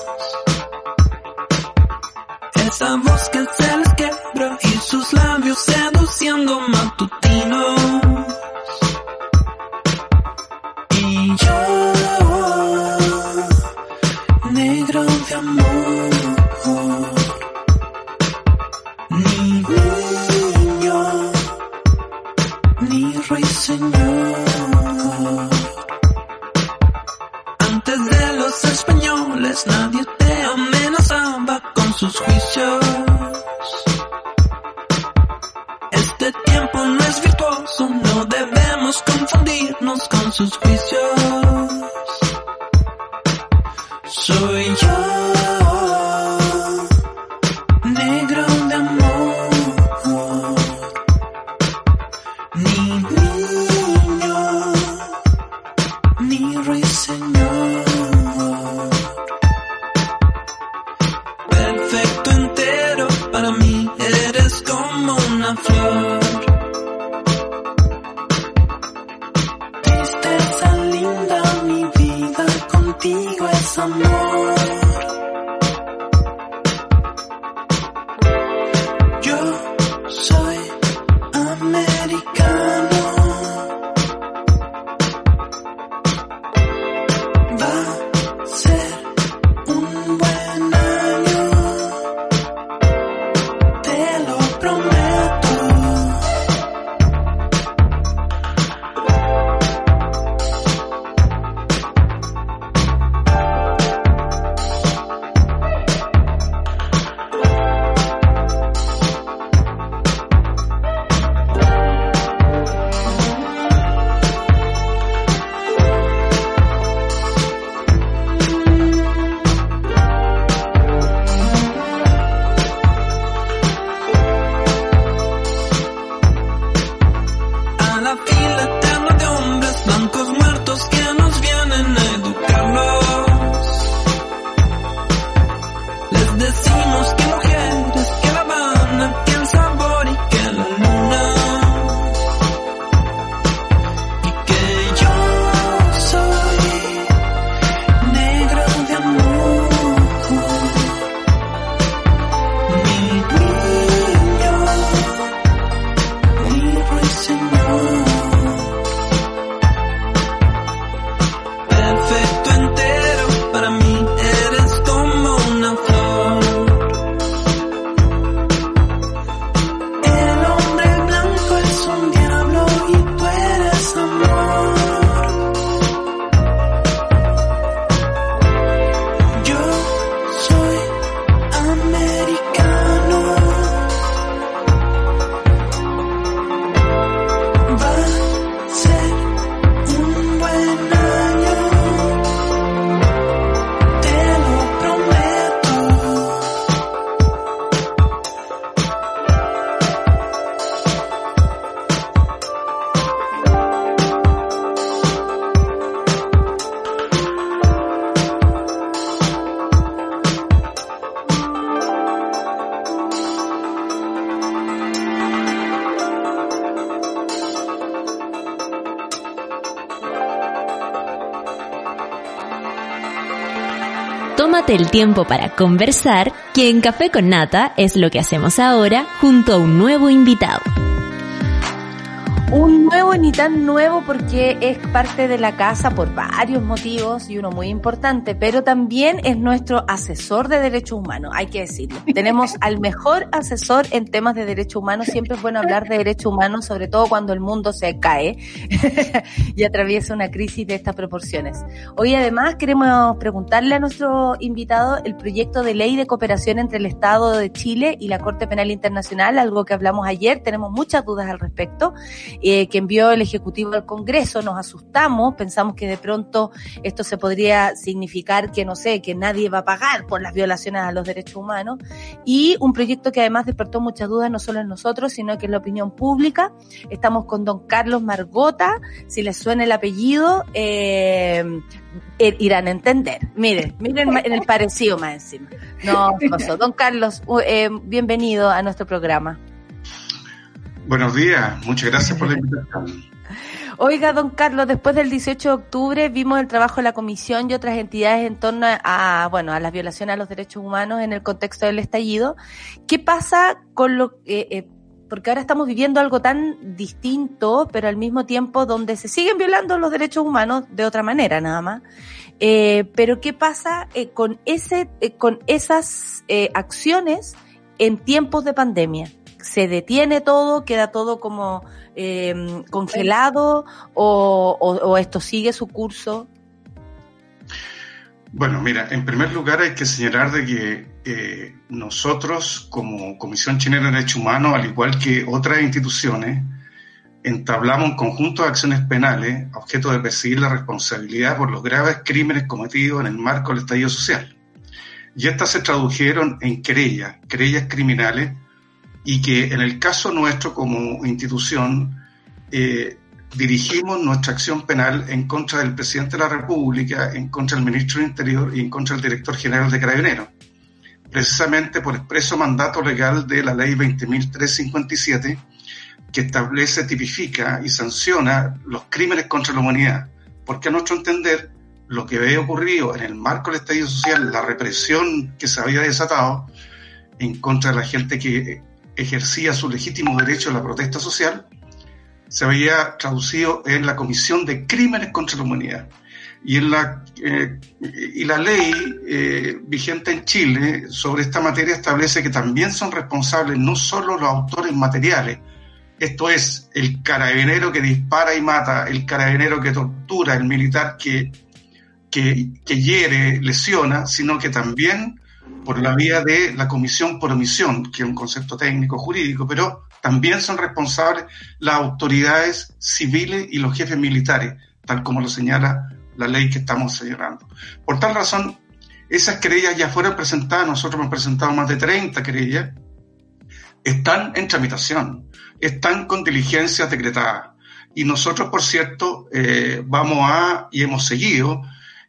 El tiempo para conversar, que en Café con Nata es lo que hacemos ahora junto a un nuevo invitado. Un nuevo ni tan nuevo porque es parte de la casa por varios motivos y uno muy importante, pero también es nuestro asesor de derechos humanos, hay que decirlo. [laughs] Tenemos al mejor asesor en temas de derechos humanos. Siempre es bueno hablar de derechos humanos, sobre todo cuando el mundo se cae [laughs] y atraviesa una crisis de estas proporciones. Hoy además queremos preguntarle a nuestro invitado el proyecto de ley de cooperación entre el Estado de Chile y la Corte Penal Internacional, algo que hablamos ayer, tenemos muchas dudas al respecto eh, que envió el Ejecutivo al Congreso, nos asustamos, pensamos que de pronto esto se podría significar que, no sé, que nadie va a pagar por las violaciones a los derechos humanos, y un proyecto que además despertó muchas dudas no solo en nosotros, sino que en la opinión pública. Estamos con don Carlos Margota, si les suena el apellido, eh, eh, irán a entender. Miren, miren en el parecido más encima. No. Don Carlos, eh, bienvenido a nuestro programa. Buenos días, muchas gracias por la invitación. Oiga, don Carlos, después del 18 de octubre vimos el trabajo de la Comisión y otras entidades en torno a, bueno, a las violaciones a los derechos humanos en el contexto del estallido. ¿Qué pasa con lo eh, eh, porque ahora estamos viviendo algo tan distinto, pero al mismo tiempo donde se siguen violando los derechos humanos de otra manera, nada más. Eh, pero ¿qué pasa con ese, con esas acciones en tiempos de pandemia? ¿Se detiene todo? ¿Queda todo como eh, congelado? O, o, ¿O esto sigue su curso? Bueno, mira, en primer lugar hay que señalar de que eh, nosotros como Comisión Chilena de Derechos Humanos, al igual que otras instituciones, entablamos un conjunto de acciones penales a objeto de perseguir la responsabilidad por los graves crímenes cometidos en el marco del estallido social. Y estas se tradujeron en querellas, querellas criminales, y que en el caso nuestro como institución eh, dirigimos nuestra acción penal en contra del presidente de la República, en contra del ministro del Interior y en contra del director general de Carabineros, precisamente por expreso mandato legal de la ley 20.357 que establece, tipifica y sanciona los crímenes contra la humanidad, porque a nuestro entender lo que había ocurrido en el marco del estallido social, la represión que se había desatado en contra de la gente que ejercía su legítimo derecho a la protesta social, se había traducido en la Comisión de Crímenes contra la Humanidad. Y, en la, eh, y la ley eh, vigente en Chile sobre esta materia establece que también son responsables no solo los autores materiales, esto es, el carabinero que dispara y mata, el carabinero que tortura, el militar que, que, hiere, lesiona, sino que también por la vía de la comisión por omisión, que es un concepto técnico jurídico, pero también son responsables las autoridades civiles y los jefes militares, tal como lo señala la ley que estamos señalando. Por tal razón, esas querellas ya fueron presentadas, nosotros hemos presentado más de 30 querellas, están en tramitación están con diligencias decretadas. Y nosotros, por cierto, eh, vamos a, y hemos seguido,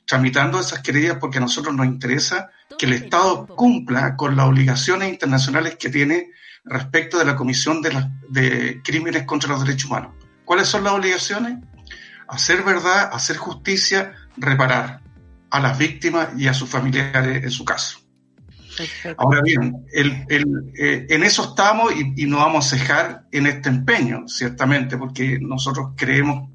tramitando esas querellas porque a nosotros nos interesa que el Estado cumpla con las obligaciones internacionales que tiene respecto de la Comisión de, de Crímenes contra los Derechos Humanos. ¿Cuáles son las obligaciones? Hacer verdad, hacer justicia, reparar a las víctimas y a sus familiares en su caso. Ahora bien, eh, en eso estamos y, y no vamos a cejar en este empeño, ciertamente, porque nosotros creemos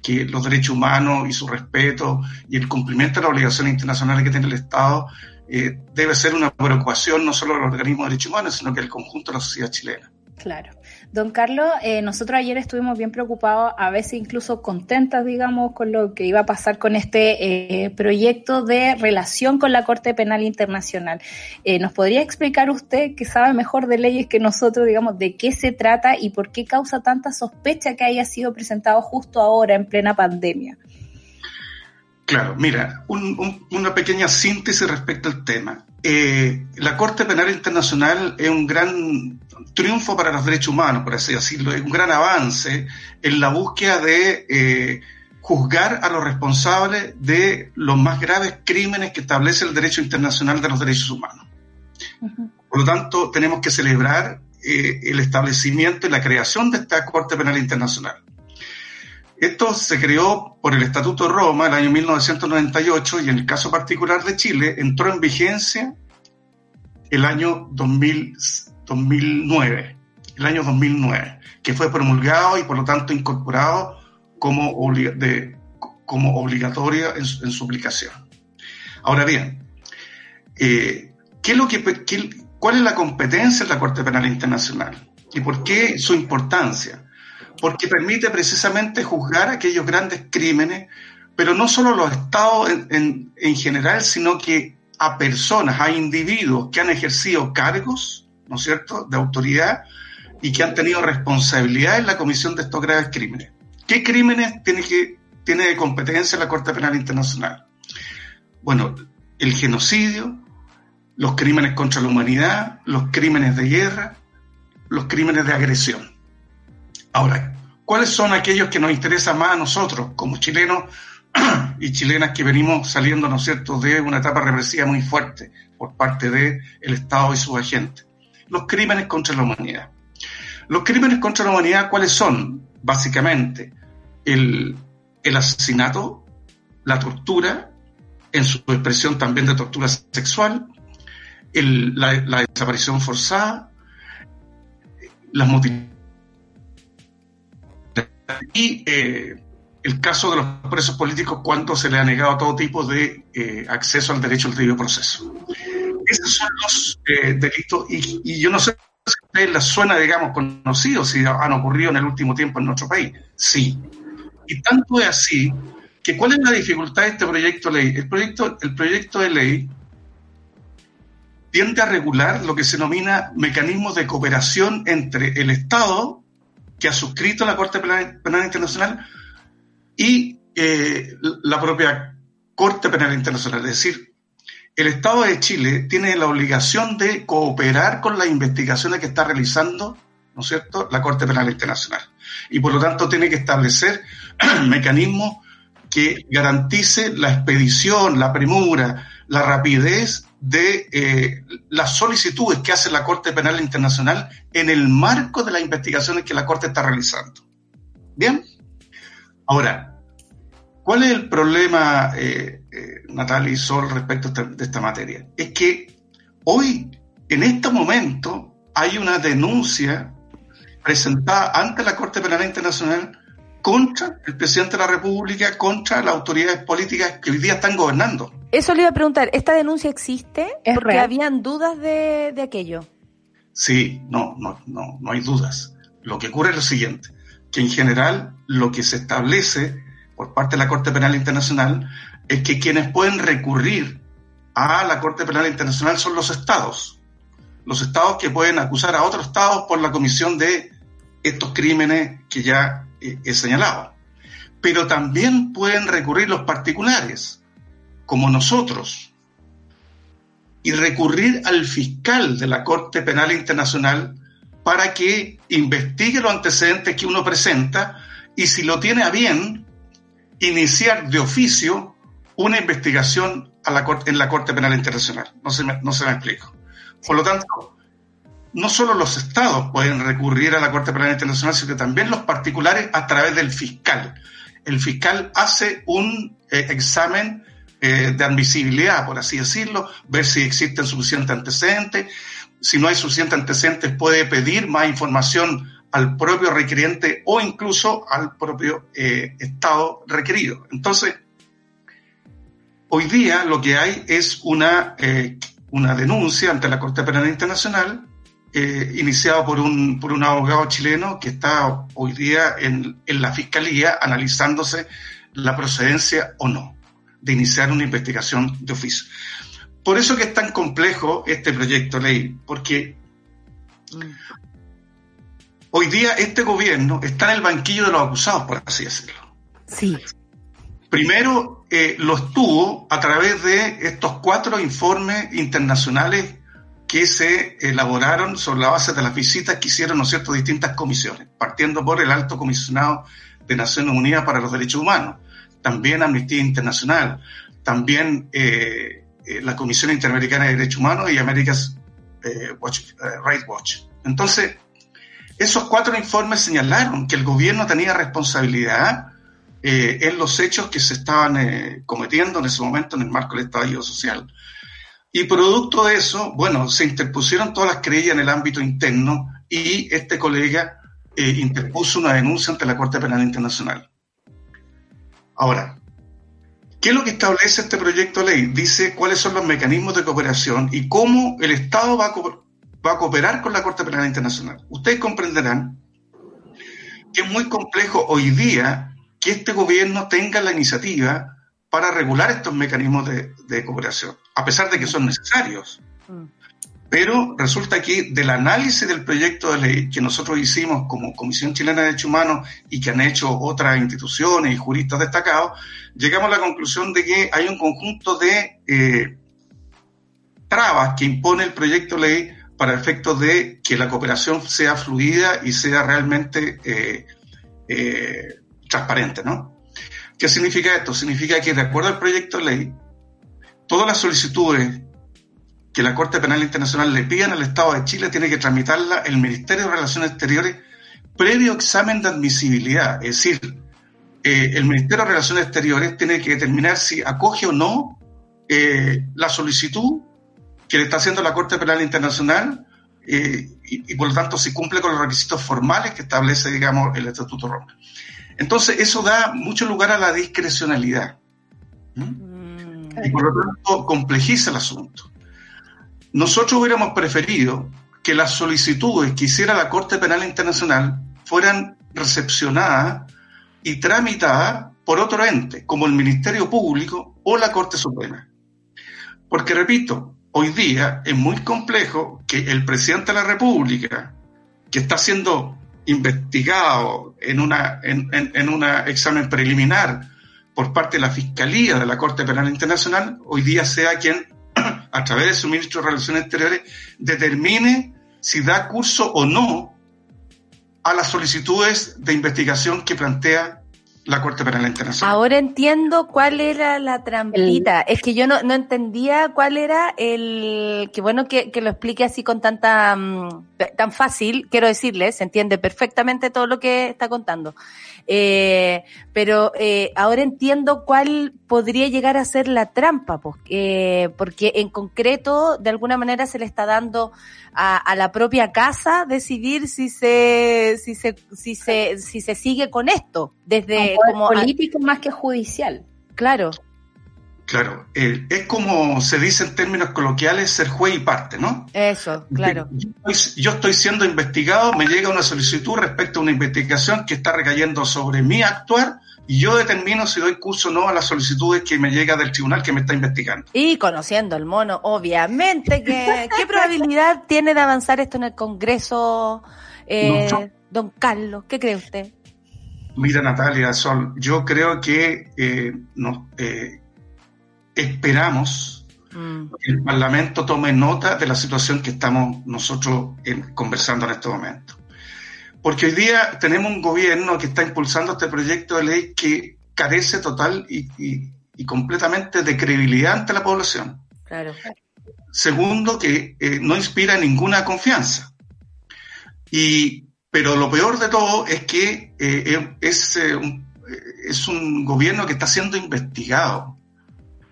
que los derechos humanos y su respeto y el cumplimiento de las obligaciones internacionales que tiene el Estado eh, debe ser una preocupación no solo de los organismos de derechos humanos, sino que el conjunto de la sociedad chilena. Claro. Don Carlos, eh, nosotros ayer estuvimos bien preocupados, a veces incluso contentas, digamos, con lo que iba a pasar con este eh, proyecto de relación con la Corte Penal Internacional. Eh, ¿Nos podría explicar usted, que sabe mejor de leyes que nosotros, digamos, de qué se trata y por qué causa tanta sospecha que haya sido presentado justo ahora, en plena pandemia? Claro, mira, una pequeña síntesis respecto al tema. la Corte Penal Internacional es un gran triunfo para los derechos humanos, por así decirlo, es un gran avance en la búsqueda de eh, juzgar a los responsables de los más graves crímenes que establece el derecho internacional de los derechos humanos. Por lo tanto, tenemos que celebrar eh, el establecimiento y la creación de esta Corte Penal Internacional. Esto se creó por el Estatuto de Roma el año 1998 y en el caso particular de Chile entró en vigencia el año 2000, 2009, el año 2009, que fue promulgado y por lo tanto incorporado como, como obligatoria en, su aplicación. Ahora bien, eh, ¿qué es lo que, ¿cuál es la competencia de la Corte Penal Internacional? ¿Y por qué su importancia? Porque permite precisamente juzgar aquellos grandes crímenes, pero no solo los estados en, en general, sino que a personas, a individuos que han ejercido cargos ¿no es cierto?, de autoridad y que han tenido responsabilidad en la comisión de estos graves crímenes. ¿Qué crímenes tiene, que, tiene de competencia la Corte Penal Internacional? Bueno, el genocidio, los crímenes contra la humanidad, los crímenes de guerra, los crímenes de agresión. Ahora, ¿cuáles son aquellos que nos interesan más a nosotros como chilenos [clears throat] y chilenas que venimos saliendo, ¿no cierto?, de una etapa represiva muy fuerte por parte del Estado y sus agentes los crímenes contra la humanidad. Los crímenes contra la humanidad, ¿cuáles son? Básicamente, el, asesinato, la tortura, en su expresión también de tortura sexual, la, desaparición forzada, las mutilaciones y eh, el caso de los presos políticos cuando se le ha negado todo tipo de eh, acceso al derecho al debido proceso esos son los eh, delitos, y, yo no sé si ustedes les suena, digamos, conocido, si han ocurrido en el último tiempo en nuestro país. Sí. Y tanto es así que cuál es la dificultad de este proyecto de ley. El proyecto, el proyecto de ley tiende a regular lo que se denomina mecanismos de cooperación entre el Estado, que ha suscrito la Corte Penal, Internacional, y eh, la propia Corte Penal Internacional. Es decir, el Estado de Chile tiene la obligación de cooperar con las investigaciones que está realizando, ¿no es cierto?, la Corte Penal Internacional. Y por lo tanto tiene que establecer [clears throat] mecanismos que garantice la expedición, la premura, la rapidez de eh, las solicitudes que hace la Corte Penal Internacional en el marco de las investigaciones que la Corte está realizando. Bien. Ahora, ¿cuál es el problema, eh, eh, Natalia y Sol, respecto de esta materia? Es que hoy, en este momento, hay una denuncia presentada ante la Corte Penal Internacional contra el presidente de la República, contra las autoridades políticas que hoy día están gobernando. Eso le iba a preguntar, ¿esta denuncia existe? Porque habían dudas de, aquello. Sí, no, no, no, no hay dudas. Lo que ocurre es lo siguiente, que en general lo que se establece por parte de la Corte Penal Internacional es que quienes pueden recurrir a la Corte Penal Internacional son los estados. Los estados que pueden acusar a otros estados por la comisión de estos crímenes que ya he señalado. Pero también pueden recurrir los particulares, como nosotros, y recurrir al fiscal de la Corte Penal Internacional para que investigue los antecedentes que uno presenta y si lo tiene a bien, iniciar de oficio una investigación la en la Corte Penal Internacional. No se me, no se me explico. Por lo tanto, no solo los estados pueden recurrir a la Corte Penal Internacional, sino que también los particulares a través del fiscal. El fiscal hace un eh, examen eh, de admisibilidad, por así decirlo, ver si existen suficientes antecedentes. Si no hay suficientes antecedentes, puede pedir más información al propio requiriente o incluso al propio eh, Estado requerido. Entonces, hoy día lo que hay es una, una denuncia ante la Corte Penal Internacional eh, iniciado por un, por un abogado chileno que está hoy día en, en la fiscalía analizándose la procedencia o no de iniciar una investigación de oficio. Por eso que es tan complejo este proyecto de ley, porque hoy día este gobierno está en el banquillo de los acusados, por así decirlo. Sí. Primero eh, lo estuvo a través de estos cuatro informes internacionales que se elaboraron sobre la base de las visitas que hicieron, ¿no cierto?, distintas comisiones, partiendo por el Alto Comisionado de Naciones Unidas para los Derechos Humanos, también Amnistía Internacional, también eh, eh, la Comisión Interamericana de Derechos Humanos y America's eh, Watch, Rights Watch. Entonces, esos cuatro informes señalaron que el gobierno tenía responsabilidad en los hechos que se estaban cometiendo en ese momento en el marco del estallido social. Y producto de eso, bueno, se interpusieron todas las querellas en el ámbito interno y este colega eh, interpuso una denuncia ante la Corte Penal Internacional. Ahora, ¿qué es lo que establece este proyecto de ley? Dice cuáles son los mecanismos de cooperación y cómo el Estado va a, va a cooperar con la Corte Penal Internacional. Ustedes comprenderán que es muy complejo hoy día que este gobierno tenga la iniciativa para regular estos mecanismos de, cooperación, a pesar de que son necesarios. Mm. Pero resulta que del análisis del proyecto de ley que nosotros hicimos como Comisión Chilena de Derechos Humanos y que han hecho otras instituciones y juristas destacados, llegamos a la conclusión de que hay un conjunto de eh, trabas que impone el proyecto de ley para efectos de que la cooperación sea fluida y sea realmente eh, eh, transparente, ¿no? ¿Qué significa esto? Significa que de acuerdo al proyecto de ley, todas las solicitudes que la Corte Penal Internacional le pidan al Estado de Chile tiene que tramitarla el Ministerio de Relaciones Exteriores previo examen de admisibilidad. Es decir, eh, el Ministerio de Relaciones Exteriores tiene que determinar si acoge o no eh, la solicitud que le está haciendo la Corte Penal Internacional eh, y, y, por lo tanto si cumple con los requisitos formales que establece, digamos, el Estatuto Roma. Entonces, eso da mucho lugar a la discrecionalidad. Y por lo tanto, complejiza el asunto. Nosotros hubiéramos preferido que las solicitudes que hiciera la Corte Penal Internacional fueran recepcionadas y tramitadas por otro ente, como el Ministerio Público o la Corte Suprema. Porque, repito, hoy día es muy complejo que el presidente de la República, que está siendo investigado en una en, en, un examen preliminar por parte de la Fiscalía de la Corte Penal Internacional, hoy día sea quien, [clears throat] a través de su ministro de Relaciones Exteriores, determine si da curso o no a las solicitudes de investigación que plantea la Corte Penal Internacional. Ahora entiendo cuál era la trampita. Es que yo no, no entendía cuál era el... Que bueno que, que lo explique así con tanta... Mm, tan fácil, quiero decirles, se entiende perfectamente todo lo que está contando. Eh, pero eh, ahora entiendo cuál podría llegar a ser la trampa, pues, eh, porque en concreto, de alguna manera, se le está dando a, a, la propia casa decidir si se, si se, si se, si se sigue con esto, desde como político más que judicial. Claro. Claro, eh, es como se dice en términos coloquiales ser juez y parte, ¿no? Eso, claro. Yo, estoy siendo investigado, me llega una solicitud respecto a una investigación que está recayendo sobre mi actuar y yo determino si doy curso o no a las solicitudes que me llega del tribunal que me está investigando. Y conociendo el mono, obviamente, que, ¿qué probabilidad tiene de avanzar esto en el Congreso, eh, don Carlos? ¿Qué cree usted? Mira, Natalia Sol, yo creo que eh, no, eh, esperamos mm. que el Parlamento tome nota de la situación que estamos nosotros conversando en este momento. Porque hoy día tenemos un gobierno que está impulsando este proyecto de ley que carece total y, completamente de credibilidad ante la población. Claro. Segundo, que eh, no inspira ninguna confianza. Y, pero lo peor de todo es que eh, es, eh, es un gobierno que está siendo investigado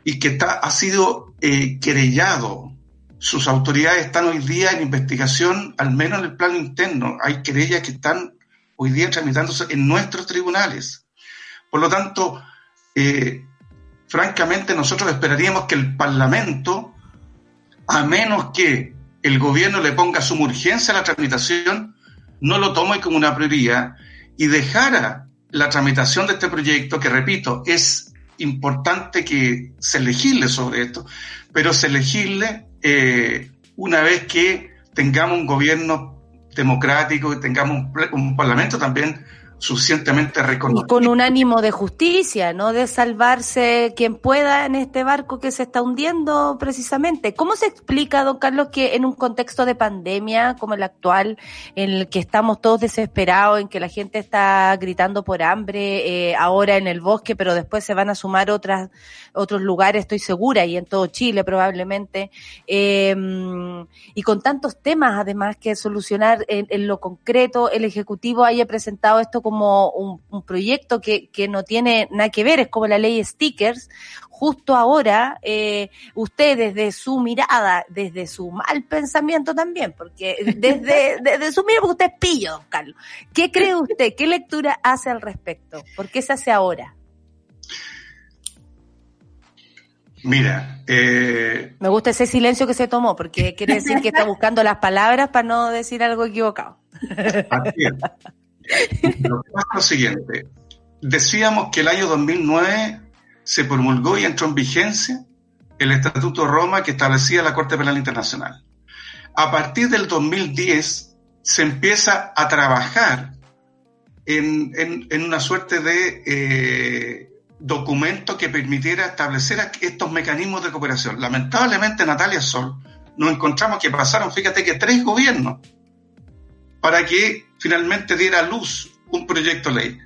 y que está, ha sido eh, querellado. Sus autoridades están hoy día en investigación, al menos en el plano interno. Hay querellas que están hoy día tramitándose en nuestros tribunales. Por lo tanto, eh, francamente nosotros esperaríamos que el Parlamento, a menos que el gobierno le ponga su urgencia a la tramitación, no lo tome como una prioridad y dejara la tramitación de este proyecto, que repito, es importante que se legisle sobre esto, pero se legisle eh, una vez que tengamos un gobierno democrático, y tengamos un, un parlamento también suficientemente reconocido. Y con un ánimo de justicia, no de salvarse quien pueda en este barco que se está hundiendo precisamente. ¿Cómo se explica, don Carlos, que en un contexto de pandemia como el actual, en el que estamos todos desesperados, en que la gente está gritando por hambre, eh, ahora en el bosque, pero después se van a sumar otras, otros lugares, estoy segura, y en todo Chile probablemente, eh, y con tantos temas además que solucionar en, en lo concreto, el Ejecutivo haya presentado esto como un, proyecto que, que, no tiene nada que ver, es como la ley stickers, justo ahora eh, usted desde su mirada, desde su mal pensamiento también, porque desde, [laughs] desde su mirada, porque usted es pillo, don Carlos, ¿qué cree usted? ¿Qué lectura hace al respecto? ¿Por qué se hace ahora? Mira, eh... me gusta ese silencio que se tomó, porque [laughs] quiere decir que está buscando las palabras para no decir algo equivocado. Lo que pasa es lo siguiente. Decíamos que el año 2009 se promulgó y entró en vigencia el Estatuto Roma que establecía la Corte Penal Internacional. A partir del 2010 se empieza a trabajar en, una suerte de eh, documento que permitiera establecer estos mecanismos de cooperación. Lamentablemente, Natalia Sol, nos encontramos que pasaron, fíjate que tres gobiernos para que finalmente diera luz un proyecto de ley.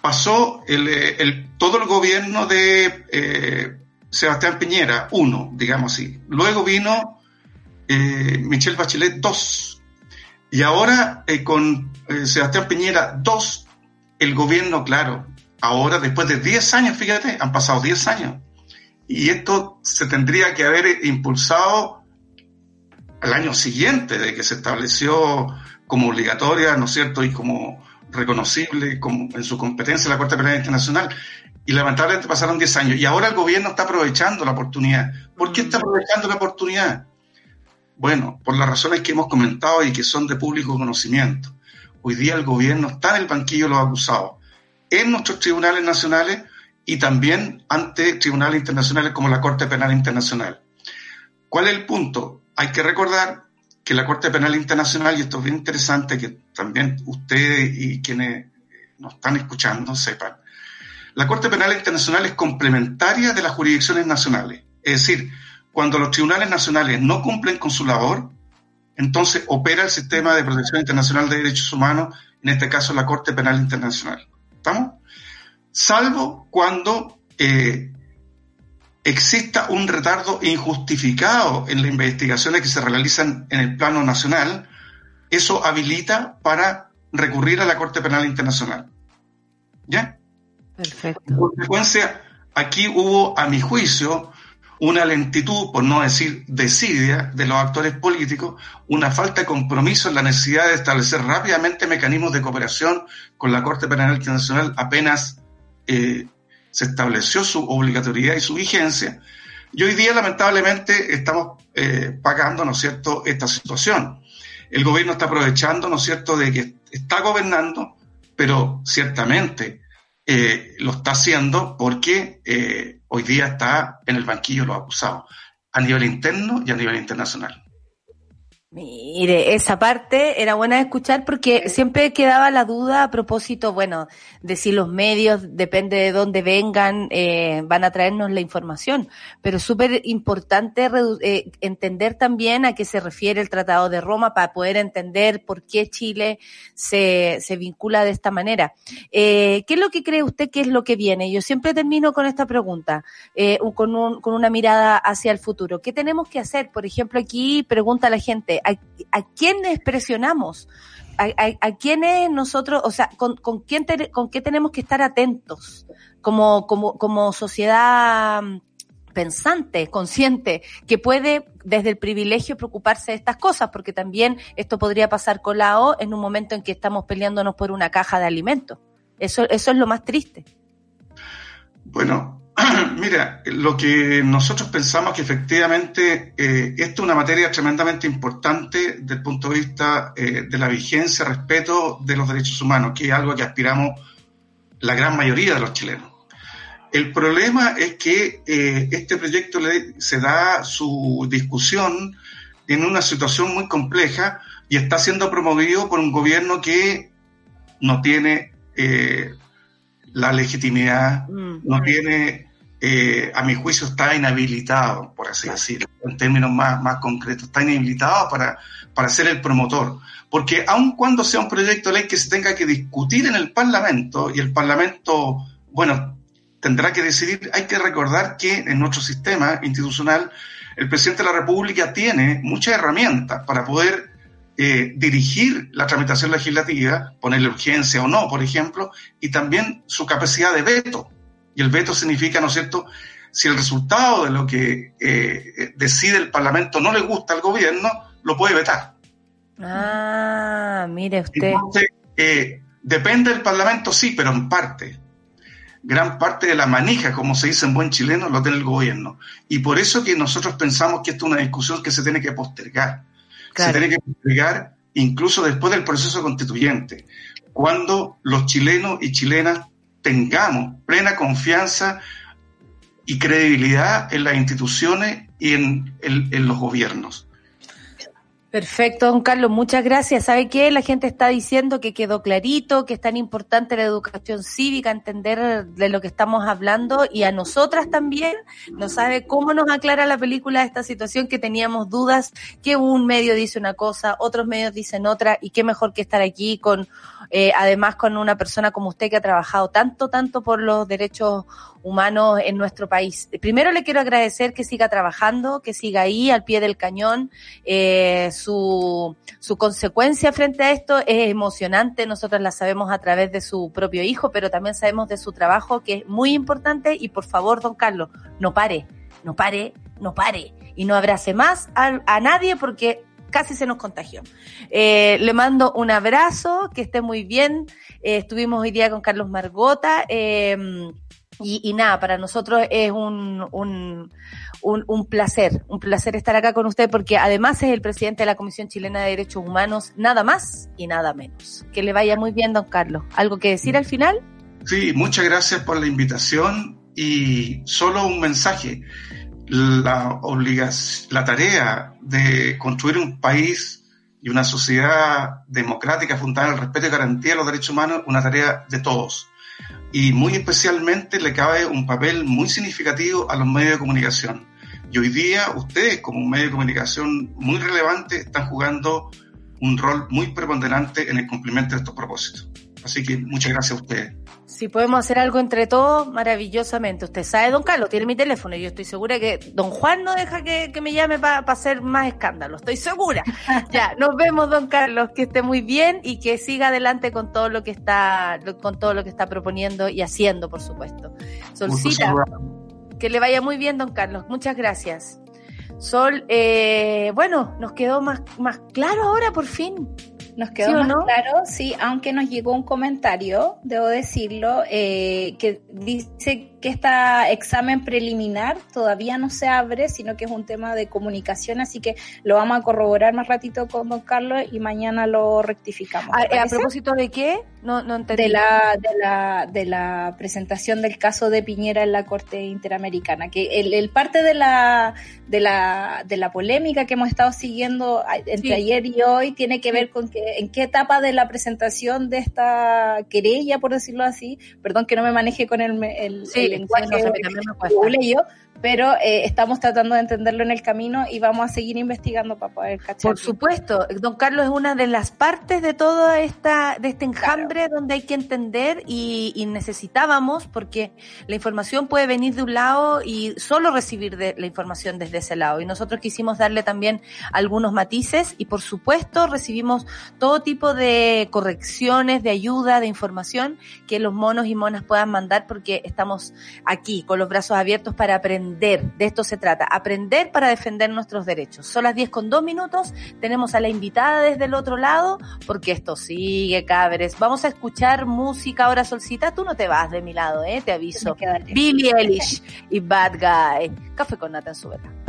Pasó el, todo el gobierno de eh, Sebastián Piñera, uno, digamos así. Luego vino eh, Michelle Bachelet, dos. Y ahora eh, con Sebastián Piñera, dos, el gobierno, claro, ahora después de 10 años, fíjate, han pasado 10 años. Y esto se tendría que haber impulsado al año siguiente de que se estableció como obligatoria, ¿no es cierto?, y como reconocible como en su competencia la Corte Penal Internacional. Y lamentablemente pasaron 10 años. Y ahora el gobierno está aprovechando la oportunidad. ¿Por qué está aprovechando la oportunidad? Bueno, por las razones que hemos comentado y que son de público conocimiento. Hoy día el gobierno está en el banquillo de los acusados, en nuestros tribunales nacionales y también ante tribunales internacionales como la Corte Penal Internacional. ¿Cuál es el punto? Hay que recordar que la Corte Penal Internacional, y esto es bien interesante que también ustedes y quienes nos están escuchando sepan, la Corte Penal Internacional es complementaria de las jurisdicciones nacionales. Es decir, cuando los tribunales nacionales no cumplen con su labor, entonces opera el sistema de protección internacional de derechos humanos, en este caso la Corte Penal Internacional. ¿Estamos? Salvo cuando eh, exista un retardo injustificado en las investigaciones que se realizan en el plano nacional, eso habilita para recurrir a la Corte Penal Internacional. ¿Ya? Perfecto. En consecuencia, aquí hubo, a mi juicio, una lentitud, por no decir desidia, de los actores políticos, una falta de compromiso en la necesidad de establecer rápidamente mecanismos de cooperación con la Corte Penal Internacional apenas eh, se estableció su obligatoriedad y su vigencia. Y hoy día, lamentablemente, estamos eh, pagando, ¿no es cierto?, esta situación. El gobierno está aprovechando, ¿no es cierto?, de que está gobernando, pero ciertamente eh, lo está haciendo porque hoy día está en el banquillo los acusados, a nivel interno y a nivel internacional. Mire, esa parte era buena de escuchar porque siempre quedaba la duda a propósito, bueno, de si los medios, depende de dónde vengan, eh, van a traernos la información. Pero súper importante eh, entender también a qué se refiere el Tratado de Roma para poder entender por qué Chile se, se vincula de esta manera. Eh, ¿Qué es lo que cree usted que es lo que viene? Yo siempre termino con esta pregunta, eh, con, un, con una mirada hacia el futuro. ¿Qué tenemos que hacer? Por ejemplo, aquí pregunta la gente, a, a quiénes presionamos, a, a, a, quiénes nosotros, o sea, con, quién te, con qué tenemos que estar atentos como, como, como sociedad mm, pensante, consciente, que puede desde el privilegio preocuparse de estas cosas, porque también esto podría pasar colado en un momento en que estamos peleándonos por una caja de alimentos. Eso, eso es lo más triste. Bueno, [clears throat] Mira, lo que nosotros pensamos que efectivamente eh, es una materia tremendamente importante desde el punto de vista eh, de la vigencia, respeto de los derechos humanos, que es algo que aspiramos la gran mayoría de los chilenos. El problema es que eh, este proyecto se da su discusión en una situación muy compleja y está siendo promovido por un gobierno que no tiene eh, la legitimidad, mm. no tiene, eh, a mi juicio, está inhabilitado, por así decirlo, en términos más, más concretos, está inhabilitado para, para ser el promotor. Porque aun cuando sea un proyecto de ley que se tenga que discutir en el Parlamento, y el Parlamento, bueno, tendrá que decidir, hay que recordar que en nuestro sistema institucional el presidente de la República tiene muchas herramientas para poder eh, dirigir la tramitación legislativa, ponerle urgencia o no, por ejemplo, y también su capacidad de veto. Y el veto significa, ¿no es cierto?, si el resultado de lo que eh, decide el Parlamento no le gusta al gobierno, lo puede vetar. Ah, mire usted. Entonces, eh, depende del Parlamento, sí, pero en parte. Gran parte de la manija, como se dice en buen chileno, lo tiene el gobierno. Y por eso que nosotros pensamos que esta es una discusión que se tiene que postergar Claro. se tiene que entregar incluso después del proceso constituyente, cuando los chilenos y chilenas tengamos plena confianza y credibilidad en las instituciones y en, en, en los gobiernos. Perfecto, don Carlos, muchas gracias. ¿Sabe qué? La gente está diciendo que quedó clarito, que es tan importante la educación cívica, entender de lo que estamos hablando y a nosotras también. No sabe cómo nos aclara la película esta situación que teníamos dudas, que un medio dice una cosa, otros medios dicen otra y qué mejor que estar aquí con, eh, además con una persona como usted que ha trabajado tanto, tanto por los derechos humanos en nuestro país. Primero le quiero agradecer que siga trabajando, que siga ahí al pie del cañón. Eh, su, su consecuencia frente a esto es emocionante. Nosotros la sabemos a través de su propio hijo, pero también sabemos de su trabajo que es muy importante. Y por favor, don Carlos, no pare, no pare, no pare. Y no abrace más a, a nadie porque casi se nos contagió. Eh, le mando un abrazo, que esté muy bien. Eh, estuvimos hoy día con Carlos Margota. Eh, y, nada, para nosotros es un, un, un, placer, un placer estar acá con usted porque además es el presidente de la Comisión Chilena de Derechos Humanos, nada más y nada menos. Que le vaya muy bien, don Carlos. ¿Algo que decir al final? Sí, muchas gracias por la invitación y solo un mensaje. La tarea de construir un país y una sociedad democrática fundada en el respeto y garantía de los derechos humanos, una tarea de todos. Y muy especialmente le cabe un papel muy significativo a los medios de comunicación. Y hoy día ustedes, como un medio de comunicación muy relevante, están jugando un rol muy preponderante en el cumplimiento de estos propósitos. Así que muchas gracias a ustedes. Si podemos hacer algo entre todos, maravillosamente. Usted sabe, don Carlos, tiene mi teléfono y yo estoy segura que don Juan no deja que, me llame para hacer más escándalo. Estoy segura. [laughs] ya, nos vemos, don Carlos, que esté muy bien y que siga adelante con todo lo que está, con todo lo que está proponiendo y haciendo, por supuesto. Solcita, que le vaya muy bien, don Carlos. Muchas gracias. Sol, eh, bueno, nos quedó más, más claro ahora por fin. Nos quedó más claro, sí, aunque nos llegó un comentario, debo decirlo, eh, que dice que este examen preliminar todavía no se abre, sino que es un tema de comunicación, así que lo vamos a corroborar más ratito con don Carlos y mañana lo rectificamos. ¿A, ¿A, propósito de qué? No, no entendí. De la, de, la, de la presentación del caso de Piñera en la Corte Interamericana, que el, parte de la, de, la, de la polémica que hemos estado siguiendo entre ayer y hoy tiene que ver con que en qué etapa de la presentación de esta querella, por decirlo así, perdón que no me maneje con el, el, lenguaje no yo, pero eh, estamos tratando de entenderlo en el camino y vamos a seguir investigando para poder cachar. Por supuesto, don Carlos es una de las partes de toda esta, de este enjambre donde hay que entender y, necesitábamos, porque la información puede venir de un lado y solo recibir de, la información desde ese lado. Y nosotros quisimos darle también algunos matices y por supuesto recibimos todo tipo de correcciones, de ayuda, de información que los monos y monas puedan mandar porque estamos aquí con los brazos abiertos para aprender de esto se trata, aprender para defender nuestros derechos. Son las 10 con 2 minutos, tenemos a la invitada desde el otro lado, porque esto sigue, cabres. Vamos a escuchar música ahora, Solcita, tú no te vas de mi lado, eh, te aviso. Billie Eilish y Bad Guy. Café con nata en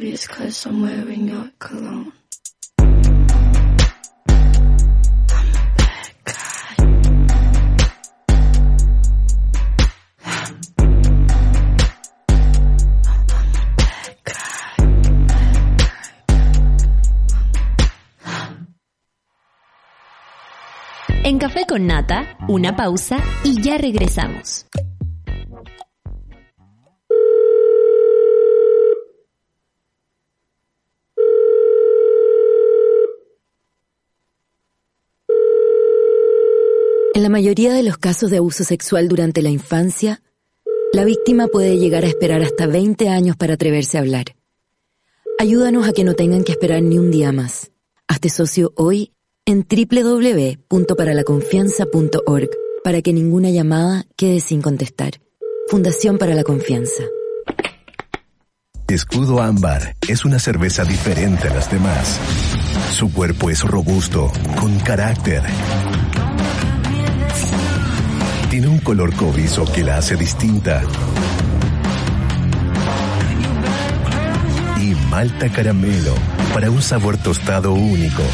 maybe it's cause I'm wearing your cologne. En Café con Nata, una pausa y ya regresamos. En la mayoría de los casos de abuso sexual durante la infancia, la víctima puede llegar a esperar hasta 20 años para atreverse a hablar. Ayúdanos a que no tengan que esperar ni un día más. Hazte socio hoy en www.paralaconfianza.org para que ninguna llamada quede sin contestar. Fundación para la Confianza. Escudo Ámbar es una cerveza diferente a las demás. Su cuerpo es robusto, con carácter. Tiene un color cobrizo que la hace distinta. Y malta caramelo para un sabor tostado único.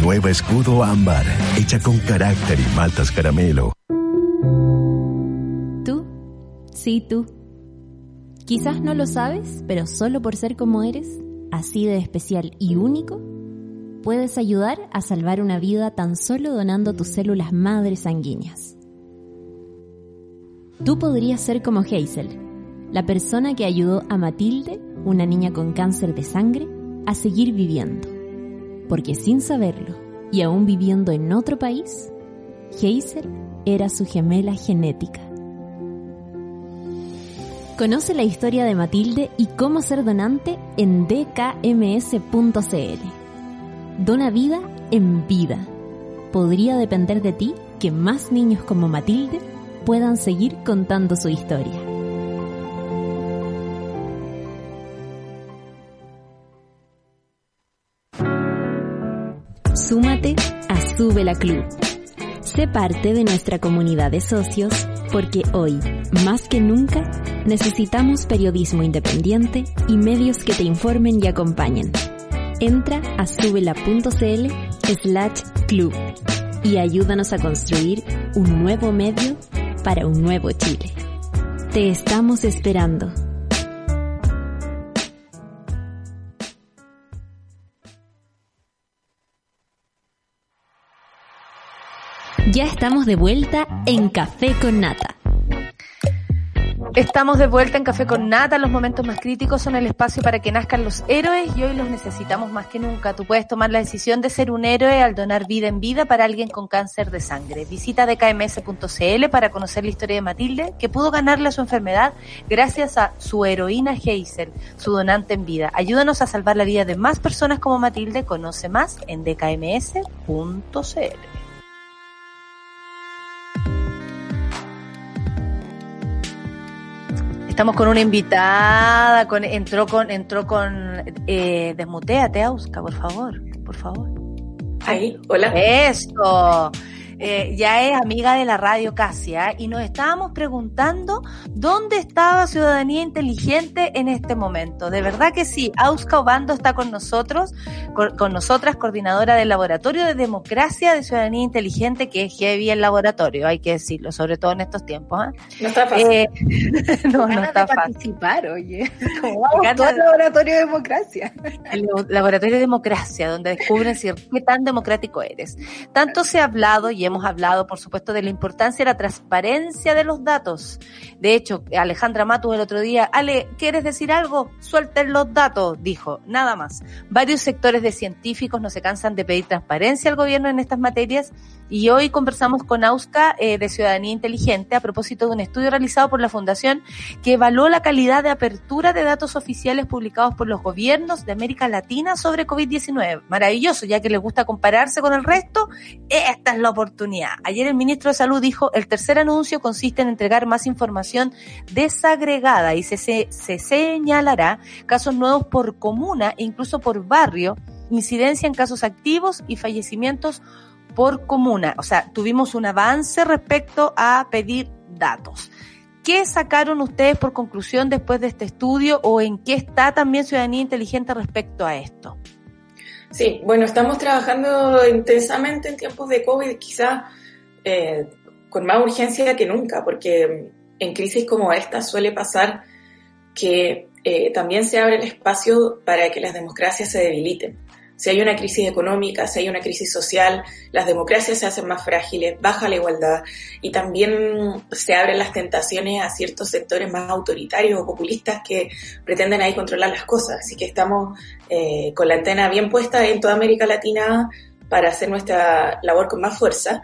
Nueva escudo ámbar, hecha con carácter y maltas caramelo. ¿Tú? Sí, tú. Quizás no lo sabes, pero solo por ser como eres, así de especial y único, puedes ayudar a salvar una vida tan solo donando tus células madres sanguíneas. Tú podrías ser como Hazel, la persona que ayudó a Matilde, una niña con cáncer de sangre, a seguir viviendo. Porque sin saberlo, y aún viviendo en otro país, Hazel era su gemela genética. Conoce la historia de Matilde y cómo ser donante en dkms.cl. Dona vida en vida. Podría depender de ti que más niños como Matilde puedan seguir contando su historia. Súmate a Sube la Club. Sé parte de nuestra comunidad de socios porque hoy, más que nunca, necesitamos periodismo independiente y medios que te informen y acompañen. Entra a subela.cl slash club y ayúdanos a construir un nuevo medio para un nuevo Chile. Te estamos esperando. Ya estamos de vuelta en Café con Nata. Estamos de vuelta en Café con Nata. Los momentos más críticos son el espacio para que nazcan los héroes y hoy los necesitamos más que nunca. Tú puedes tomar la decisión de ser un héroe al donar vida en vida para alguien con cáncer de sangre. Visita dkms.cl para conocer la historia de Matilde, que pudo ganarle su enfermedad gracias a su heroína Hazel, su donante en vida. Ayúdanos a salvar la vida de más personas como Matilde. Conoce más en dkms.cl. Estamos con una invitada, con, entró con, entró con, eh, desmuteate, Auska, por favor, por favor. Ahí, hola. Eso. Eh, ya es amiga de la radio Casia y nos estábamos preguntando dónde estaba Ciudadanía Inteligente en este momento. De verdad que sí, Auska Obando está con nosotros, con, con nosotras, coordinadora del Laboratorio de Democracia de Ciudadanía Inteligente, que es heavy el laboratorio, hay que decirlo, sobre todo en estos tiempos. ¿eh? No está fácil. Eh, [laughs] no, no está de fácil. participar, oye. [laughs] Como vamos todo el laboratorio de democracia. el laboratorio de democracia, donde descubren si qué tan democrático eres. Tanto se ha hablado y hemos hablado, por supuesto, de la importancia de la transparencia de los datos. De hecho, Alejandra Matus el otro día, Ale, ¿quieres decir algo? Suelten los datos, dijo, nada más. Varios sectores de científicos no se cansan de pedir transparencia al gobierno en estas materias y hoy conversamos con Auska eh, de Ciudadanía Inteligente a propósito de un estudio realizado por la Fundación que evaluó la calidad de apertura de datos oficiales publicados por los gobiernos de América Latina sobre COVID-19. Maravilloso, ya que les gusta compararse con el resto, esta es la oportunidad Ayer el ministro de Salud dijo, el tercer anuncio consiste en entregar más información desagregada y se, se, se señalará casos nuevos por comuna e incluso por barrio, incidencia en casos activos y fallecimientos por comuna. O sea, tuvimos un avance respecto a pedir datos. ¿Qué sacaron ustedes por conclusión después de este estudio o en qué está también Ciudadanía Inteligente respecto a esto? Sí, bueno, estamos trabajando intensamente en tiempos de COVID, quizás eh, con más urgencia que nunca, porque en crisis como esta suele pasar que eh, también se abre el espacio para que las democracias se debiliten si hay una crisis económica, si hay una crisis social, las democracias se hacen más frágiles, baja la igualdad y también se abren las tentaciones a ciertos sectores más autoritarios o populistas que pretenden ahí controlar las cosas. Así que estamos eh, con la antena bien puesta en toda América Latina para hacer nuestra labor con más fuerza.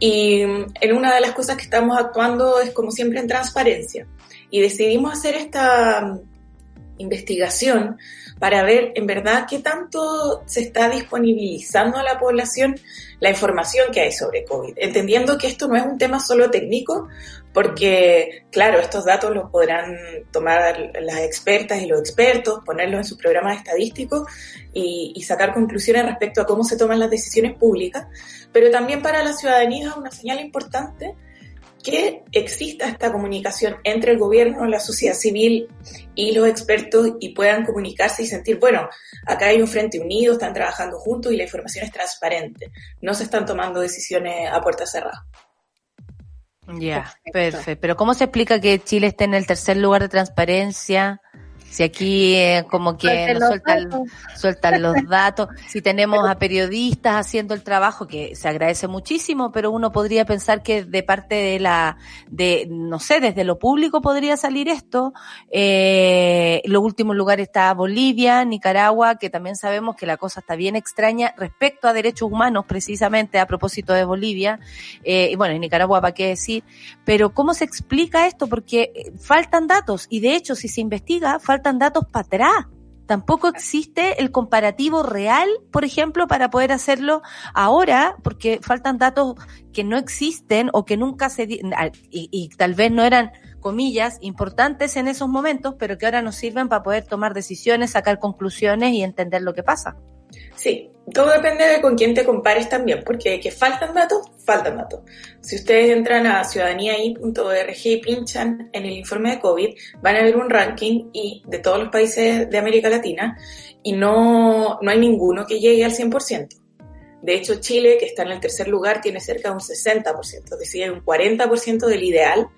Y en una de las cosas que estamos actuando es como siempre en transparencia. Y decidimos hacer esta investigación para ver en verdad qué tanto se está disponibilizando a la población la información que hay sobre COVID, entendiendo que esto no es un tema solo técnico, porque claro, estos datos los podrán tomar las expertas y los expertos, ponerlos en sus programas estadísticos y, y sacar conclusiones respecto a cómo se toman las decisiones públicas, pero también para la ciudadanía es una señal importante que exista esta comunicación entre el gobierno, la sociedad civil y los expertos y puedan comunicarse y sentir, bueno, acá hay un frente unido, están trabajando juntos y la información es transparente, no se están tomando decisiones a puerta cerrada. Ya, perfecto. Pero ¿cómo se explica que Chile esté en el tercer lugar de transparencia? Si aquí eh, como que nos sueltan, sueltan los [laughs] datos, si tenemos a periodistas haciendo el trabajo, que se agradece muchísimo, pero uno podría pensar que de parte de la, de, no sé, desde lo público podría salir esto. Eh, en los últimos lugares está Bolivia, Nicaragua, que también sabemos que la cosa está bien extraña respecto a derechos humanos, precisamente a propósito de Bolivia. Eh, y bueno, en Nicaragua, ¿para qué decir? Pero ¿cómo se explica esto? Porque eh, faltan datos y de hecho, si se investiga, faltan faltan datos para atrás. Tampoco existe el comparativo real, por ejemplo, para poder hacerlo ahora, porque faltan datos que no existen o que nunca se y, y tal vez no eran comillas importantes en esos momentos, pero que ahora nos sirven para poder tomar decisiones, sacar conclusiones y entender lo que pasa. Sí, todo depende de con quién te compares también, porque que faltan datos, faltan datos. Si ustedes entran a ciudadaniai.org y pinchan en el informe de COVID, van a ver un ranking y de todos los países de América Latina y no, no hay ninguno que llegue al 100%. De hecho, Chile, que está en el tercer lugar, tiene cerca de un 60%, es decir, un 40% del ideal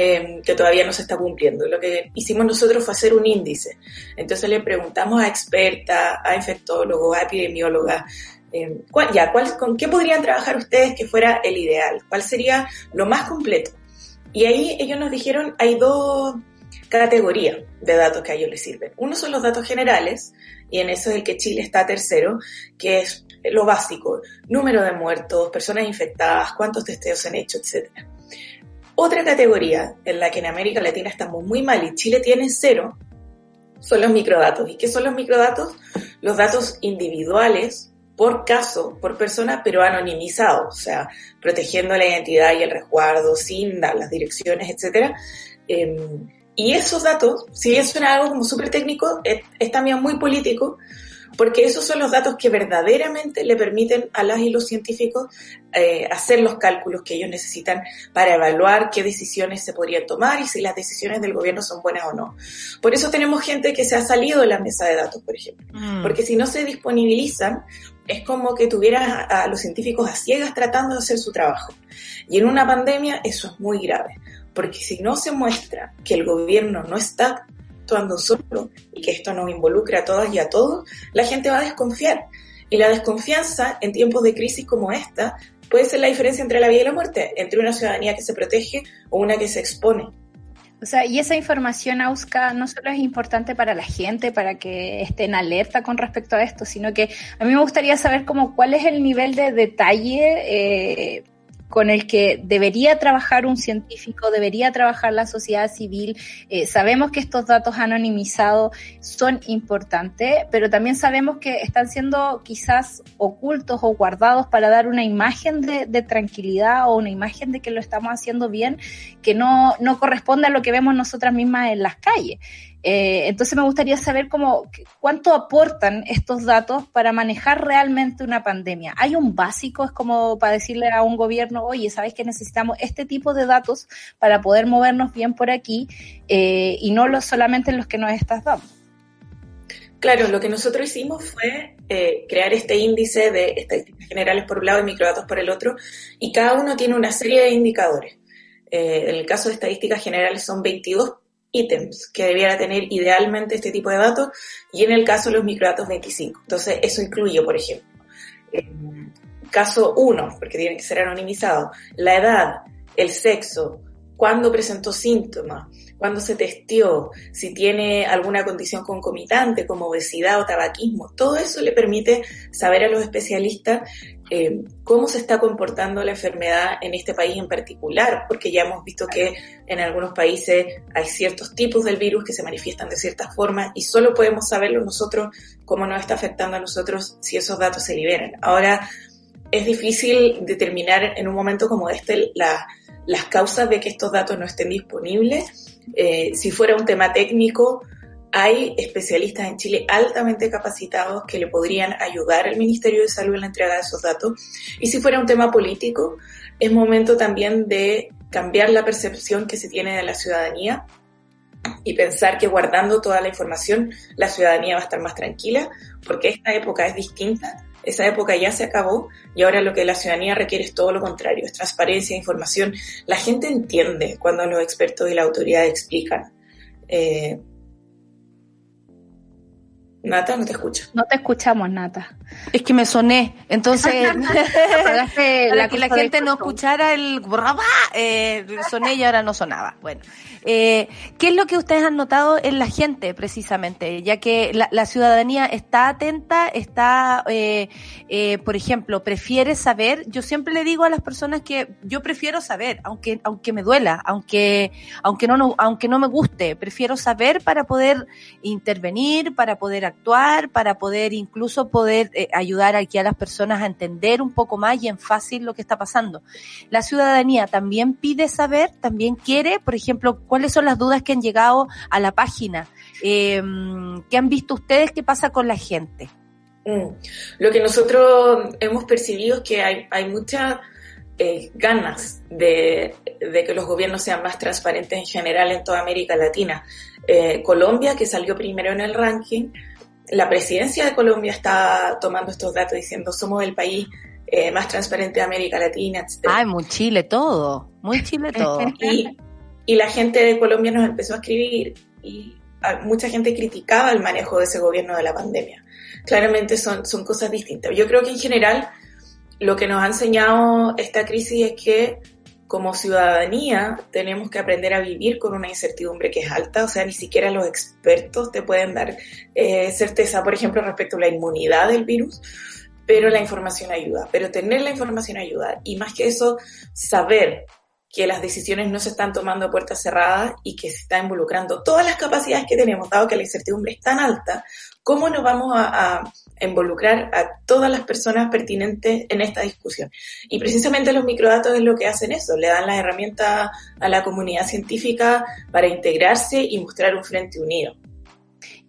eh, que todavía no se está cumpliendo. Lo que hicimos nosotros fue hacer un índice. Entonces le preguntamos a expertas, a infectólogos, a epidemiólogas, eh, ¿cuál, ya, cuál, ¿con qué podrían trabajar ustedes que fuera el ideal? ¿Cuál sería lo más completo? Y ahí ellos nos dijeron, hay dos categorías de datos que a ellos les sirven. Uno son los datos generales, y en eso es el que Chile está tercero, que es lo básico, número de muertos, personas infectadas, cuántos testeos se han hecho, etcétera. Otra categoría en la que en América Latina estamos muy mal y Chile tiene cero son los microdatos. ¿Y qué son los microdatos? Los datos individuales por caso, por persona, pero anonimizados, o sea, protegiendo la identidad y el resguardo, sin dar las direcciones, etc. Em, y esos datos, si bien suena algo como súper técnico, es, también muy político, porque esos son los datos que verdaderamente le permiten a las y los científicos eh, hacer los cálculos que ellos necesitan para evaluar qué decisiones se podrían tomar y si las decisiones del gobierno son buenas o no. Por eso tenemos gente que se ha salido de la mesa de datos, por ejemplo, mm. porque si no se disponibilizan, es como que tuvieras a, a los científicos a ciegas tratando de hacer su trabajo. Y en una pandemia eso es muy grave, porque si no se muestra que el gobierno no está actuando solo y que esto nos involucre a todas y a todos, la gente va a desconfiar. Y la desconfianza en tiempos de crisis como esta puede ser la diferencia entre la vida y la muerte, entre una ciudadanía que se protege o una que se expone. O sea, y esa información, Auska, no solo es importante para la gente, para que estén alerta con respecto a esto, sino que a mí me gustaría saber como cuál es el nivel de detalle eh, con el que debería trabajar un científico, debería trabajar la sociedad civil. Eh, sabemos que estos datos anonimizados son importantes, pero también sabemos que están siendo quizás ocultos o guardados para dar una imagen de, de tranquilidad o una imagen de que lo estamos haciendo bien, que no, no corresponde a lo que vemos nosotras mismas en las calles. Eh, entonces me gustaría saber cómo, cuánto aportan estos datos para manejar realmente una pandemia. ¿Hay un básico? Es como para decirle a un gobierno, oye, ¿sabes que necesitamos este tipo de datos para poder movernos bien por aquí eh, y no los, solamente los que nos estás dando? Claro, lo que nosotros hicimos fue eh, crear este índice de estadísticas generales por un lado y microdatos por el otro, y cada uno tiene una serie de indicadores. en el caso de estadísticas generales son 22 ítems que debiera tener idealmente este tipo de datos y en el caso de los microdatos 25. Entonces, eso incluye, por ejemplo, caso 1, porque tiene que ser anonimizado, la edad, el sexo, cuándo presentó síntomas, cuándo se testió, si tiene alguna condición concomitante como obesidad o tabaquismo. Todo eso le permite saber a los especialistas eh, cómo se está comportando la enfermedad en este país en particular, porque ya hemos visto que en algunos países hay ciertos tipos del virus que se manifiestan de ciertas formas y solo podemos saberlo nosotros cómo nos está afectando a nosotros si esos datos se liberan. Ahora, es difícil determinar en un momento como este las causas de que estos datos no estén disponibles. Eh, si fuera un tema técnico, hay especialistas en Chile altamente capacitados que le podrían ayudar al Ministerio de Salud en la entrega de esos datos. Y si fuera un tema político, es momento también de cambiar la percepción que se tiene de la ciudadanía y pensar que guardando toda la información la ciudadanía va a estar más tranquila, porque esta época es distinta, esa época ya se acabó y ahora lo que la ciudadanía requiere es todo lo contrario, es transparencia, información. La gente entiende cuando los expertos y la autoridad explican. Eh, Nata, no te escucho. No te escuchamos, Nata. Es que me soné, entonces [laughs] para que la gente no escuchara el eh, soné y ahora no sonaba. Bueno, eh, ¿qué es lo que ustedes han notado en la gente precisamente? Ya que la, ciudadanía está atenta, está, eh, eh, por ejemplo, prefiere saber. Yo siempre le digo a las personas que yo prefiero saber, aunque aunque me duela, aunque aunque no, no aunque no me guste, prefiero saber para poder intervenir, para poder actuar, para poder incluso poder ayudar aquí a las personas a entender un poco más y en fácil lo que está pasando. La ciudadanía también pide saber, también quiere, por ejemplo, cuáles son las dudas que han llegado a la página, eh, qué han visto ustedes, qué pasa con la gente. Mm. Lo que nosotros hemos percibido es que hay, hay muchas eh, ganas de, de, que los gobiernos sean más transparentes en general en toda América Latina. Eh, Colombia, que salió primero en el ranking, la presidencia de Colombia está tomando estos datos diciendo somos el país eh, más transparente de América Latina, etc. Ay, muy Chile todo, muy [laughs] Chile todo. y, y la gente de Colombia nos empezó a escribir y mucha gente criticaba el manejo de ese gobierno de la pandemia. Claramente son, son cosas distintas. Yo creo que en general lo que nos ha enseñado esta crisis es que como ciudadanía tenemos que aprender a vivir con una incertidumbre que es alta, o sea, ni siquiera los expertos te pueden dar eh, certeza, por ejemplo, respecto a la inmunidad del virus, pero la información ayuda, pero tener la información ayuda y más que eso, saber que las decisiones no se están tomando a puertas cerradas y que se está involucrando todas las capacidades que tenemos, dado que la incertidumbre es tan alta, ¿cómo nos vamos a, involucrar a todas las personas pertinentes en esta discusión? Y precisamente los microdatos es lo que hacen eso, le dan las herramientas a la comunidad científica para integrarse y mostrar un frente unido.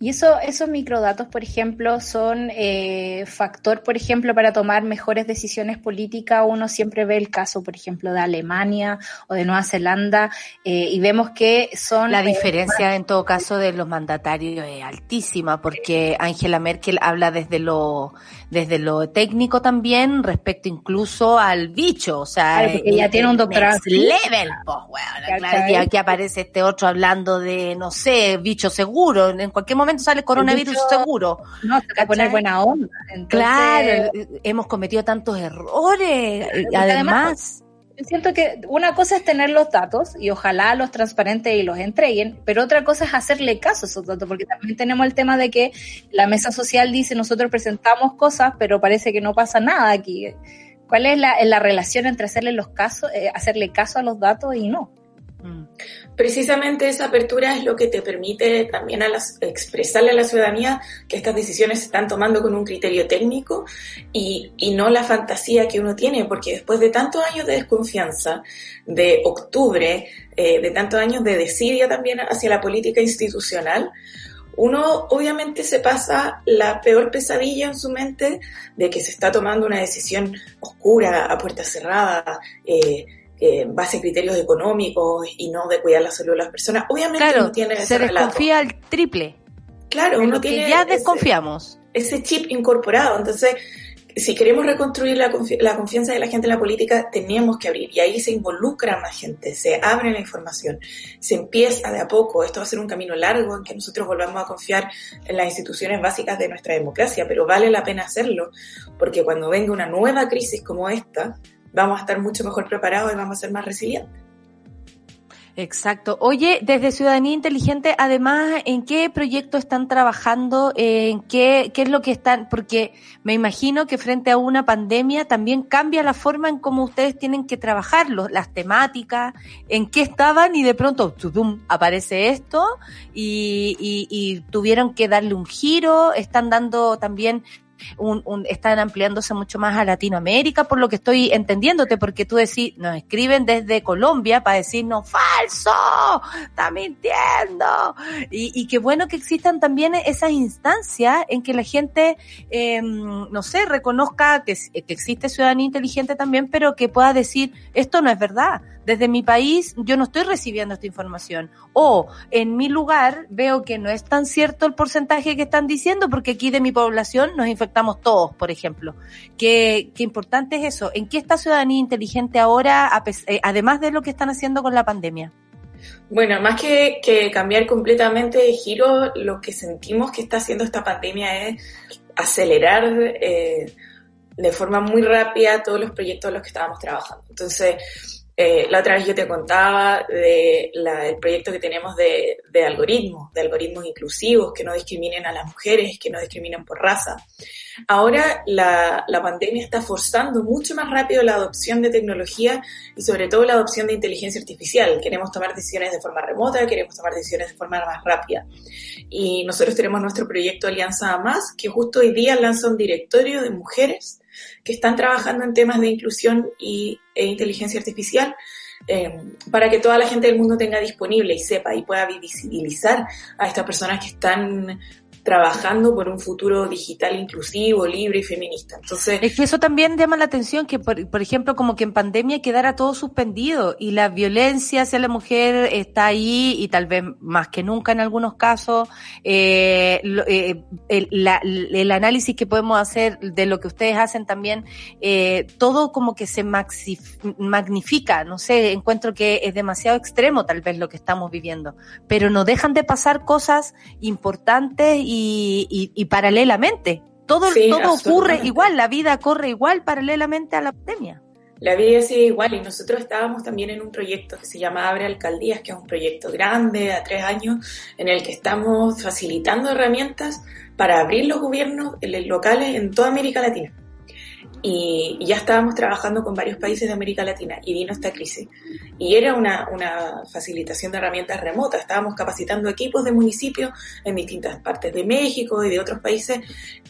Y eso, esos microdatos, por ejemplo, son eh, factor, por ejemplo, para tomar mejores decisiones políticas. Uno siempre ve el caso, por ejemplo, de Alemania o de Nueva Zelanda eh, y vemos que son... La eh, diferencia, en todo caso, de los mandatarios es altísima porque Angela Merkel habla desde lo desde lo técnico también respecto incluso al bicho, o sea, claro, porque ella tiene un doctorado level, pues, bueno, claro, y aquí aparece este otro hablando de, no sé, bicho seguro, en cualquier momento sale coronavirus seguro. No, se va a poner buena onda. Claro, hemos cometido tantos errores, y además... Yo siento que una cosa es tener los datos y ojalá los transparentes y los entreguen, pero otra cosa es hacerle caso a esos datos, porque también tenemos el tema de que la mesa social dice nosotros presentamos cosas, pero parece que no pasa nada aquí. ¿Cuál es la, la relación entre hacerle los casos, eh, hacerle caso a los datos y no? Precisamente esa apertura es lo que te permite también expresarle a la ciudadanía que estas decisiones se están tomando con un criterio técnico y, y no la fantasía que uno tiene, porque después de tantos años de desconfianza, de octubre, eh, de tantos años de desidia también hacia la política institucional, uno obviamente se pasa la peor pesadilla en su mente de que se está tomando una decisión oscura, a puerta cerrada, eh, en base a criterios económicos y no de cuidar la salud de las personas. Obviamente claro, uno tiene ese se relato. desconfía al triple. Claro, uno que tiene ya ese- desconfiamos. ese chip incorporado. Entonces, si queremos reconstruir la, confi- la confianza de la gente en la política, tenemos que abrir. Y ahí se involucra más gente, se abre la información, se empieza de a poco. Esto va a ser un camino largo en que nosotros volvamos a confiar en las instituciones básicas de nuestra democracia, pero vale la pena hacerlo, porque cuando venga una nueva crisis como esta, vamos a estar mucho mejor preparados y vamos a ser más resilientes. Exacto. Oye, desde Ciudadanía Inteligente, además, ¿en qué proyecto están trabajando? ¿En qué, qué es lo que están? Porque me imagino que frente a una pandemia también cambia la forma en cómo ustedes tienen que trabajarlo, las temáticas, en qué estaban y de pronto ¡tudum! aparece esto y, y tuvieron que darle un giro, están dando también un, un- están ampliándose mucho más a Latinoamérica, por lo que estoy entendiéndote, porque tú decís, nos escriben desde Colombia para decirnos, falso, está mintiendo. Y, y qué bueno que existan también esas instancias en que la gente, eh, no sé, reconozca que, que existe ciudadanía inteligente también, pero que pueda decir, esto no es verdad. Desde mi país yo no estoy recibiendo esta información. O en mi lugar veo que no es tan cierto el porcentaje que están diciendo porque aquí de mi población nos infectamos todos, por ejemplo. Qué, importante es eso. ¿En qué está ciudadanía inteligente ahora, eh, además de lo que están haciendo con la pandemia? Bueno, más que, que cambiar completamente de giro, lo que sentimos que está haciendo esta pandemia es acelerar eh, de forma muy rápida todos los proyectos en los que estábamos trabajando. Entonces, eh, la otra vez yo te contaba de la- el proyecto que tenemos de, de algoritmos, de algoritmos inclusivos que no discriminen a las mujeres, que no discriminen por raza. Ahora la, la pandemia está forzando mucho más rápido la adopción de tecnología y sobre todo la adopción de inteligencia artificial. Queremos tomar decisiones de forma remota, queremos tomar decisiones de forma más rápida. Y nosotros tenemos nuestro proyecto Alianza a Más, que justo hoy día lanza un directorio de mujeres que están trabajando en temas de inclusión y, e inteligencia artificial eh, para que toda la gente del mundo tenga disponible y sepa y pueda visibilizar a estas personas que están trabajando por un futuro digital inclusivo, libre y feminista. Entonces, Es que eso también llama la atención, que por, por ejemplo, como que en pandemia quedara todo suspendido y la violencia hacia la mujer está ahí y tal vez más que nunca en algunos casos. Eh, eh, el, análisis que podemos hacer de lo que ustedes hacen también, eh, todo como que se magnifica, no sé, encuentro que es demasiado extremo tal vez lo que estamos viviendo, pero no dejan de pasar cosas importantes y, y- y paralelamente. Todo, Sí, todo ocurre igual, la vida corre igual paralelamente a la pandemia. La vida sigue igual y nosotros estábamos también en un proyecto que se llama Abre Alcaldías, que es un proyecto grande a tres años en el que estamos facilitando herramientas para abrir los gobiernos locales en toda América Latina. Y, y ya estábamos trabajando con varios países de América Latina y vino esta crisis. Y era una, una facilitación de herramientas remotas. Estábamos capacitando equipos de municipios en distintas partes de México y de otros países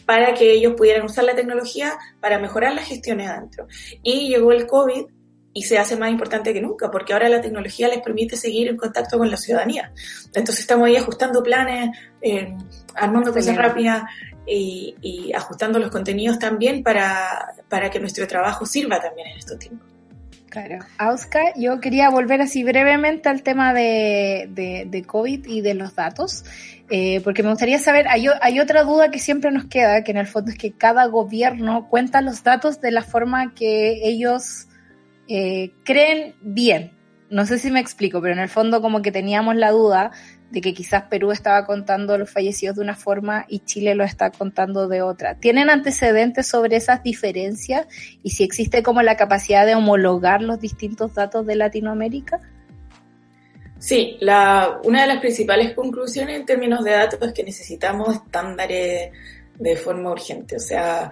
para que ellos pudieran usar la tecnología para mejorar las gestiones adentro. Y llegó el COVID y se hace más importante que nunca, porque ahora la tecnología les permite seguir en contacto con la ciudadanía. Entonces estamos ahí ajustando planes, eh, armando cosas rápidas y, y ajustando los contenidos también para, para que nuestro trabajo sirva también en estos tiempos. Claro. Auska, yo quería volver así brevemente al tema de, de, de COVID y de los datos, eh, porque me gustaría saber, hay, hay otra duda que siempre nos queda, que en el fondo es que cada gobierno cuenta los datos de la forma que ellos eh, creen bien. No sé si me explico, pero en el fondo como que teníamos la duda de que quizás Perú estaba contando los fallecidos de una forma y Chile lo está contando de otra. ¿Tienen antecedentes sobre esas diferencias y si existe como la capacidad de homologar los distintos datos de Latinoamérica? Sí, la, una de las principales conclusiones en términos de datos es que necesitamos estándares de forma urgente. O sea,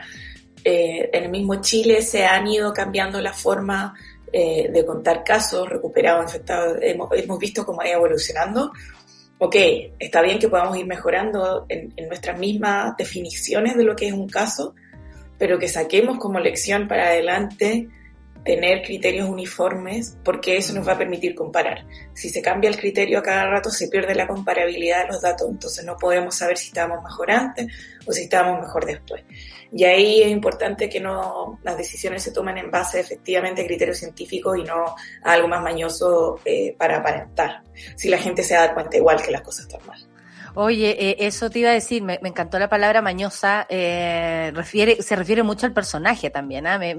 Eh, en el mismo Chile se han ido cambiando la forma eh, de contar casos recuperados, infectados. Hemos, hemos visto cómo ha ido evolucionando. Ok, está bien que podamos ir mejorando en, nuestras mismas definiciones de lo que es un caso, pero que saquemos como lección para adelante tener criterios uniformes porque eso nos va a permitir comparar. Si se cambia el criterio a cada rato se pierde la comparabilidad de los datos, entonces no podemos saber si estábamos mejor antes o si estábamos mejor después. Y ahí es importante que no las decisiones se tomen en base efectivamente a criterios científicos y no a algo más mañoso eh, para aparentar. Si la gente se da cuenta igual que las cosas están mal. Oye, eh, eso te iba a decir, me, encantó la palabra mañosa, eh, refiere, se refiere mucho al personaje también, ¿ah? me,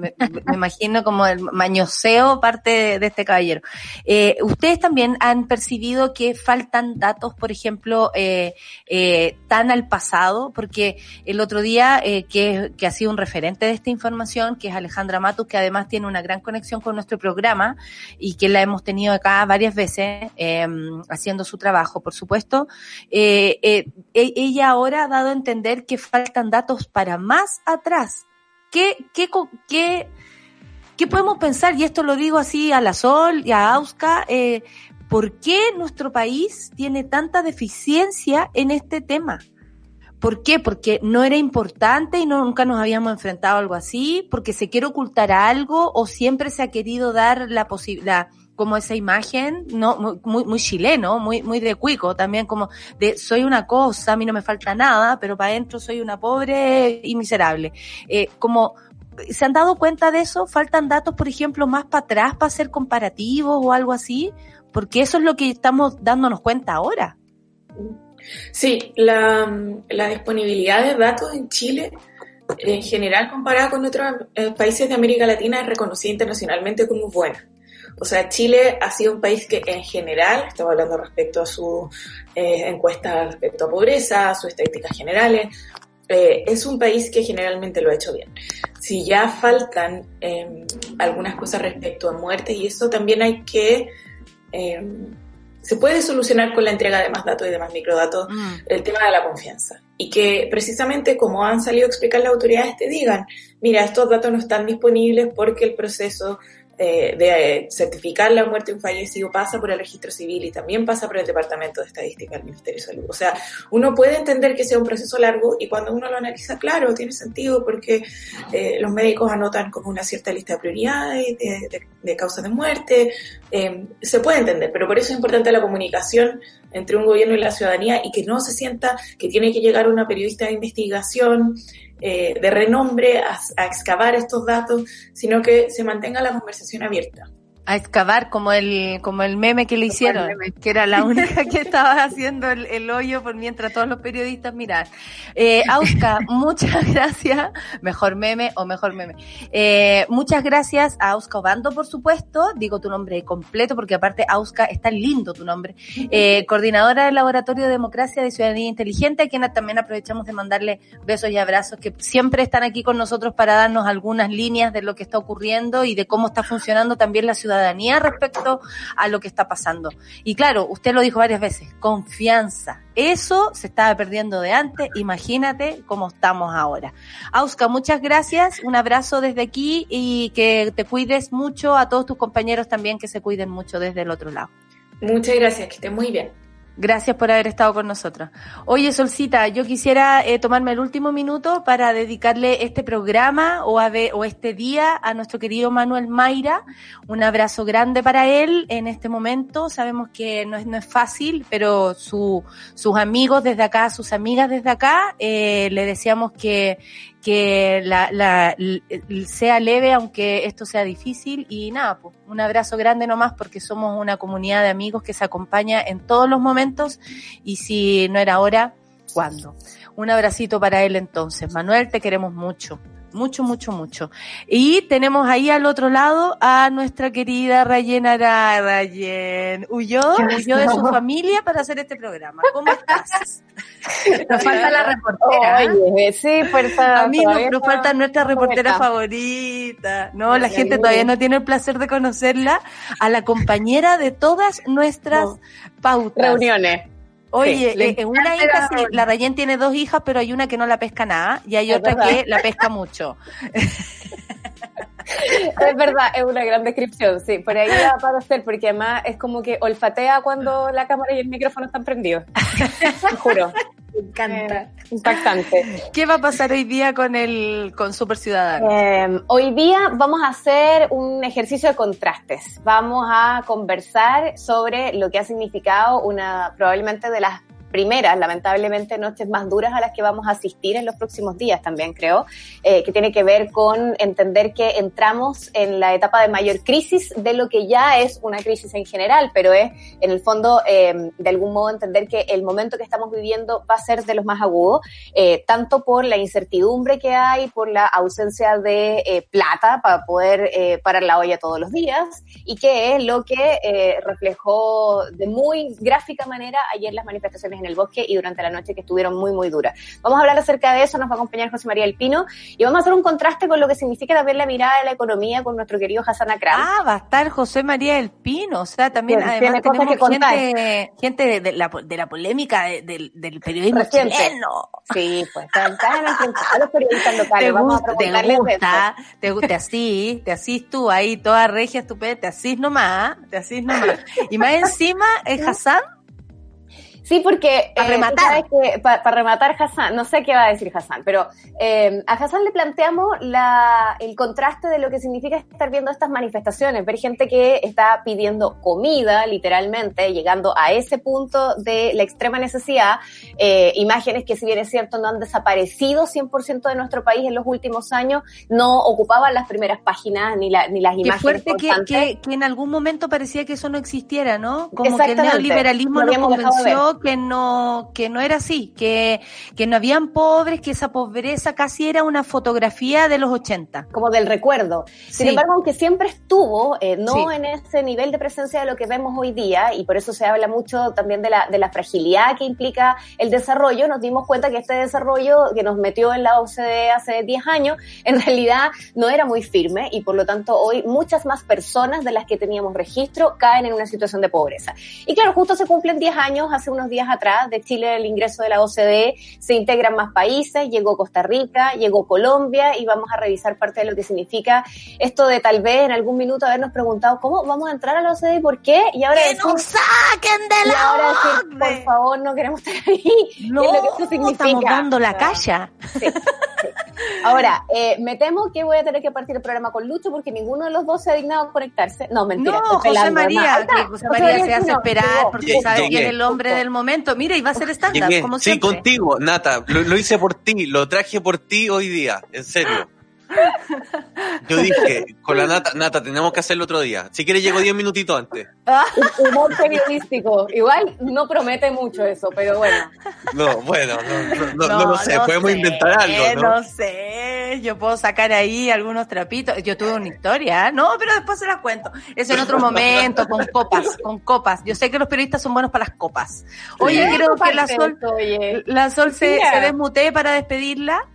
imagino como el mañoseo parte de, este caballero. Eh, ¿Ustedes también han percibido que faltan datos, por ejemplo, eh, eh, tan al pasado? Porque el otro día, eh, que, que ha sido un referente de esta información, que es Alejandra Matus, que además tiene una gran conexión con nuestro programa y que la hemos tenido acá varias veces, eh, haciendo su trabajo, por supuesto, eh, eh, eh, ella ahora ha dado a entender que faltan datos para más atrás. ¿Qué, qué, qué, qué podemos pensar? Y esto lo digo así a la Sol y a Auska. Eh, ¿Por qué nuestro país tiene tanta deficiencia en este tema? ¿Por qué? Porque no era importante y no, nunca nos habíamos enfrentado a algo así, porque se quiere ocultar algo o siempre se ha querido dar la posibilidad como esa imagen, no, muy, muy chileno, muy, muy de cuico, también como de soy una cosa, a mí no me falta nada, pero para adentro soy una pobre y miserable. Eh, como, ¿se han dado cuenta de eso? ¿Faltan datos, por ejemplo, más para atrás para hacer comparativos o algo así? Porque eso es lo que estamos dándonos cuenta ahora. Sí, la, la disponibilidad de datos en Chile en general comparada con otros eh, países de América Latina es reconocida internacionalmente como buena. O sea, Chile ha sido un país que en general, estamos hablando respecto a su eh, encuesta respecto a pobreza, a sus estadísticas generales, eh, es un país que generalmente lo ha hecho bien. Si ya faltan eh, algunas cosas respecto a muertes y eso también hay que... se puede solucionar con la entrega de más datos y de más microdatos mm. el tema de la confianza. Y que precisamente como han salido a explicar las autoridades te digan, mira, estos datos no están disponibles porque el proceso eh, de certificar la muerte de un fallecido pasa por el registro civil y también pasa por el Departamento de Estadística del Ministerio de Salud. O sea, uno puede entender que sea un proceso largo y cuando uno lo analiza, claro, tiene sentido porque eh, los médicos anotan como una cierta lista de prioridades, de, de, de causas de muerte, eh, se puede entender, pero por eso es importante la comunicación entre un gobierno y la ciudadanía y que no se sienta que tiene que llegar una periodista de investigación eh, de renombre a, a, excavar estos datos, sino que se mantenga la conversación abierta. A excavar como el, como el meme que le hicieron, que era la única que estaba haciendo el, el hoyo por mientras todos los periodistas miran. Eh, Auska, [laughs] muchas gracias. Mejor meme o mejor meme. Eh, muchas gracias a Auska Obando, por supuesto. Digo tu nombre completo porque aparte Auska, está lindo tu nombre. Eh, coordinadora del Laboratorio de Democracia de Ciudadanía Inteligente, a quien también aprovechamos de mandarle besos y abrazos que siempre están aquí con nosotros para darnos algunas líneas de lo que está ocurriendo y de cómo está funcionando también la ciudadanía respecto a lo que está pasando. Y claro, usted lo dijo varias veces, confianza. Eso se estaba perdiendo de antes, imagínate cómo estamos ahora. Auska, muchas gracias, un abrazo desde aquí y que te cuides mucho, a todos tus compañeros también que se cuiden mucho desde el otro lado. Muchas gracias, que estén muy bien. Gracias por haber estado con nosotros. Oye, Solcita, yo quisiera eh, tomarme el último minuto para dedicarle este programa o, este día a nuestro querido Manuel Mayra. Un abrazo grande para él en este momento. Sabemos que no es, fácil, pero su, sus amigos desde acá, sus amigas desde acá, eh, le deseamos que, que la, la, sea leve aunque esto sea difícil y nada, pues un abrazo grande nomás porque somos una comunidad de amigos que se acompaña en todos los momentos y si no era ahora, ¿cuándo? Un abracito para él entonces. Manuel, te queremos mucho. Mucho, mucho, mucho. Y tenemos ahí al otro lado a nuestra querida Rayen Ara. Rayen huyó, huyó de su familia para hacer este programa. ¿Cómo estás? [laughs] Nos falta la reportera. Oye, sí, fuerza. A mí nos, nos falta nuestra reportera favorita. No, la gente todavía no tiene el placer de conocerla. A la compañera de todas nuestras no. pautas. Reuniones. Oye, Sí, eh, en una hija, la sí, la Rayen tiene dos hijas, pero hay una que no la pesca nada y hay Es otra verdad. que la pesca mucho. [laughs] [laughs] Es verdad, es una gran descripción, sí. Por ahí va a aparecer, porque además es como que olfatea cuando la cámara y el micrófono están prendidos. Te juro. [laughs] Me encanta. Eh, impactante. ¿Qué va a pasar hoy día con el con Super Ciudadano? Eh, hoy día vamos a hacer un ejercicio de contrastes. Vamos a conversar sobre lo que ha significado una probablemente de las primeras, lamentablemente, noches más duras a las que vamos a asistir en los próximos días también, creo, eh, que tiene que ver con entender que entramos en la etapa de mayor crisis de lo que ya es una crisis en general, pero es, en el fondo, eh, de algún modo entender que el momento que estamos viviendo va a ser de los más agudos, eh, tanto por la incertidumbre que hay, por la ausencia de eh, plata para poder eh, parar la olla todos los días, y que es lo que eh, reflejó de muy gráfica manera ayer las manifestaciones en el bosque y durante la noche que estuvieron muy, muy duras. Vamos a hablar acerca de eso, nos va a acompañar José María del Pino, y vamos a hacer un contraste con lo que significa también la mirada de la economía con nuestro querido Hassan Akram. Ah, va a estar José María del Pino, o sea, también Bien, además tenemos que gente, gente de, de la, de la polémica de- del- del periodismo Reciente. chileno. Sí, pues están, enfrentados a los periodistas locales. Te Vamos a gusta, te gusta, te te asís, te asís tú ahí, toda regia, estupenda, te asís nomás, te asís nomás. Y más encima, el [laughs] Hassan, Sí, porque Pa' eh, rematar. que para rematar Hassan, no sé qué va a decir Hassan, pero eh, a Hassan le planteamos la, el contraste de lo que significa estar viendo estas manifestaciones, ver gente que está pidiendo comida, literalmente, llegando a ese punto de la extrema necesidad, eh, imágenes que si bien es cierto no han desaparecido 100% de nuestro país en los últimos años, no ocupaban las primeras páginas ni, la, ni las qué imágenes fuerte que, que, que en algún momento parecía que eso no existiera, ¿no? Como que el neoliberalismo nos convenció que no, que no era así, que, que no habían pobres, que esa pobreza casi era una fotografía de los 80. como del recuerdo. Sin embargo, aunque siempre estuvo, eh, no Sí. en ese nivel de presencia de lo que vemos hoy día, y por eso se habla mucho también de la, de la fragilidad que implica el desarrollo, nos dimos cuenta que este desarrollo que nos metió en la OCDE hace 10 años, en [laughs] realidad no era muy firme, y por lo tanto hoy muchas más personas de las que teníamos registro caen en una situación de pobreza. Y claro, justo se cumplen 10 años, hace unos días atrás, de Chile el ingreso de la OCDE, se integran más países, llegó Costa Rica, llegó Colombia y vamos a revisar parte de lo que significa esto de tal vez en algún minuto habernos preguntado cómo vamos a entrar a la OCDE y por qué, y ahora ¡Que decir, nos saquen de y la ahora decir, por favor, no queremos estar ahí. No, ¿Qué es lo que esto significa? estamos dando la calla. Sí, sí. Ahora, eh, me temo que voy a tener que partir el programa con Lucho porque ninguno de los dos se ha dignado a conectarse. No, mentira. No, José. María, que José María se hace esperar porque Llegué. sabe que es el hombre del momento. Mira, y va a ser estándar, Llegué. como Sí, siempre. contigo, Nata. Lo, lo hice por ti, lo traje por ti hoy día, en serio. Yo dije, con la Nata, Nata, tenemos que hacerlo otro día. Si quieres, llego 10 minutitos antes. Humor periodístico. Igual no promete mucho eso, pero bueno. No, bueno, no, no, no, no lo sé, podemos sé, inventar algo, ¿no? No sé, yo puedo sacar ahí algunos trapitos. Yo tuve una historia, ¿eh? no, pero después se las cuento. Eso en otro [laughs] momento, con copas, con copas. Yo sé que los periodistas son buenos para las copas. Oye, Sí. creo que la Sol, la Sol se, se desmutee para despedirla.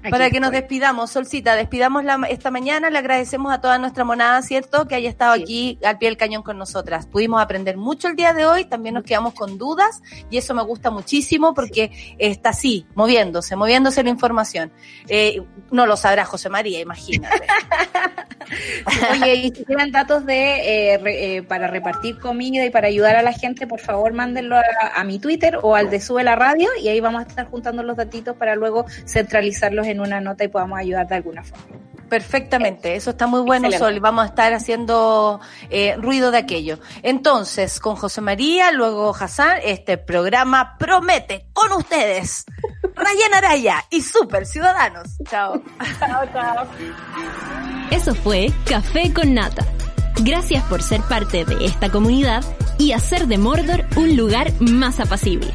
Aquí Para que nos estoy. despidamos, Solcita, despidamos la, esta mañana, le agradecemos a toda nuestra monada, ¿cierto? Que haya estado Sí. aquí al pie del cañón con nosotras. Pudimos aprender mucho el día de hoy, también nos quedamos con dudas y eso me gusta muchísimo porque está así, moviéndose, moviéndose la información. Eh, no lo sabrá José María, imagínate. [laughs] Oye, y si tienen datos de eh, re- eh, para repartir comida y para ayudar a la gente, por favor mándenlo a, a mi Twitter o al de Sube la Radio y ahí vamos a estar juntando los datitos para luego centralizarlos en una nota y podamos ayudar de alguna forma. Perfectamente, eso está muy bueno, Excelente. Sol. y Vamos a estar haciendo eh, ruido de aquello. Entonces, con José María, luego Hassan, este programa promete con ustedes [laughs] Rayen Araya y Super Ciudadanos. Chao. Chao, chao. Eso fue Café con Nata. Gracias por ser parte de esta comunidad y hacer de Mordor un lugar más apacible.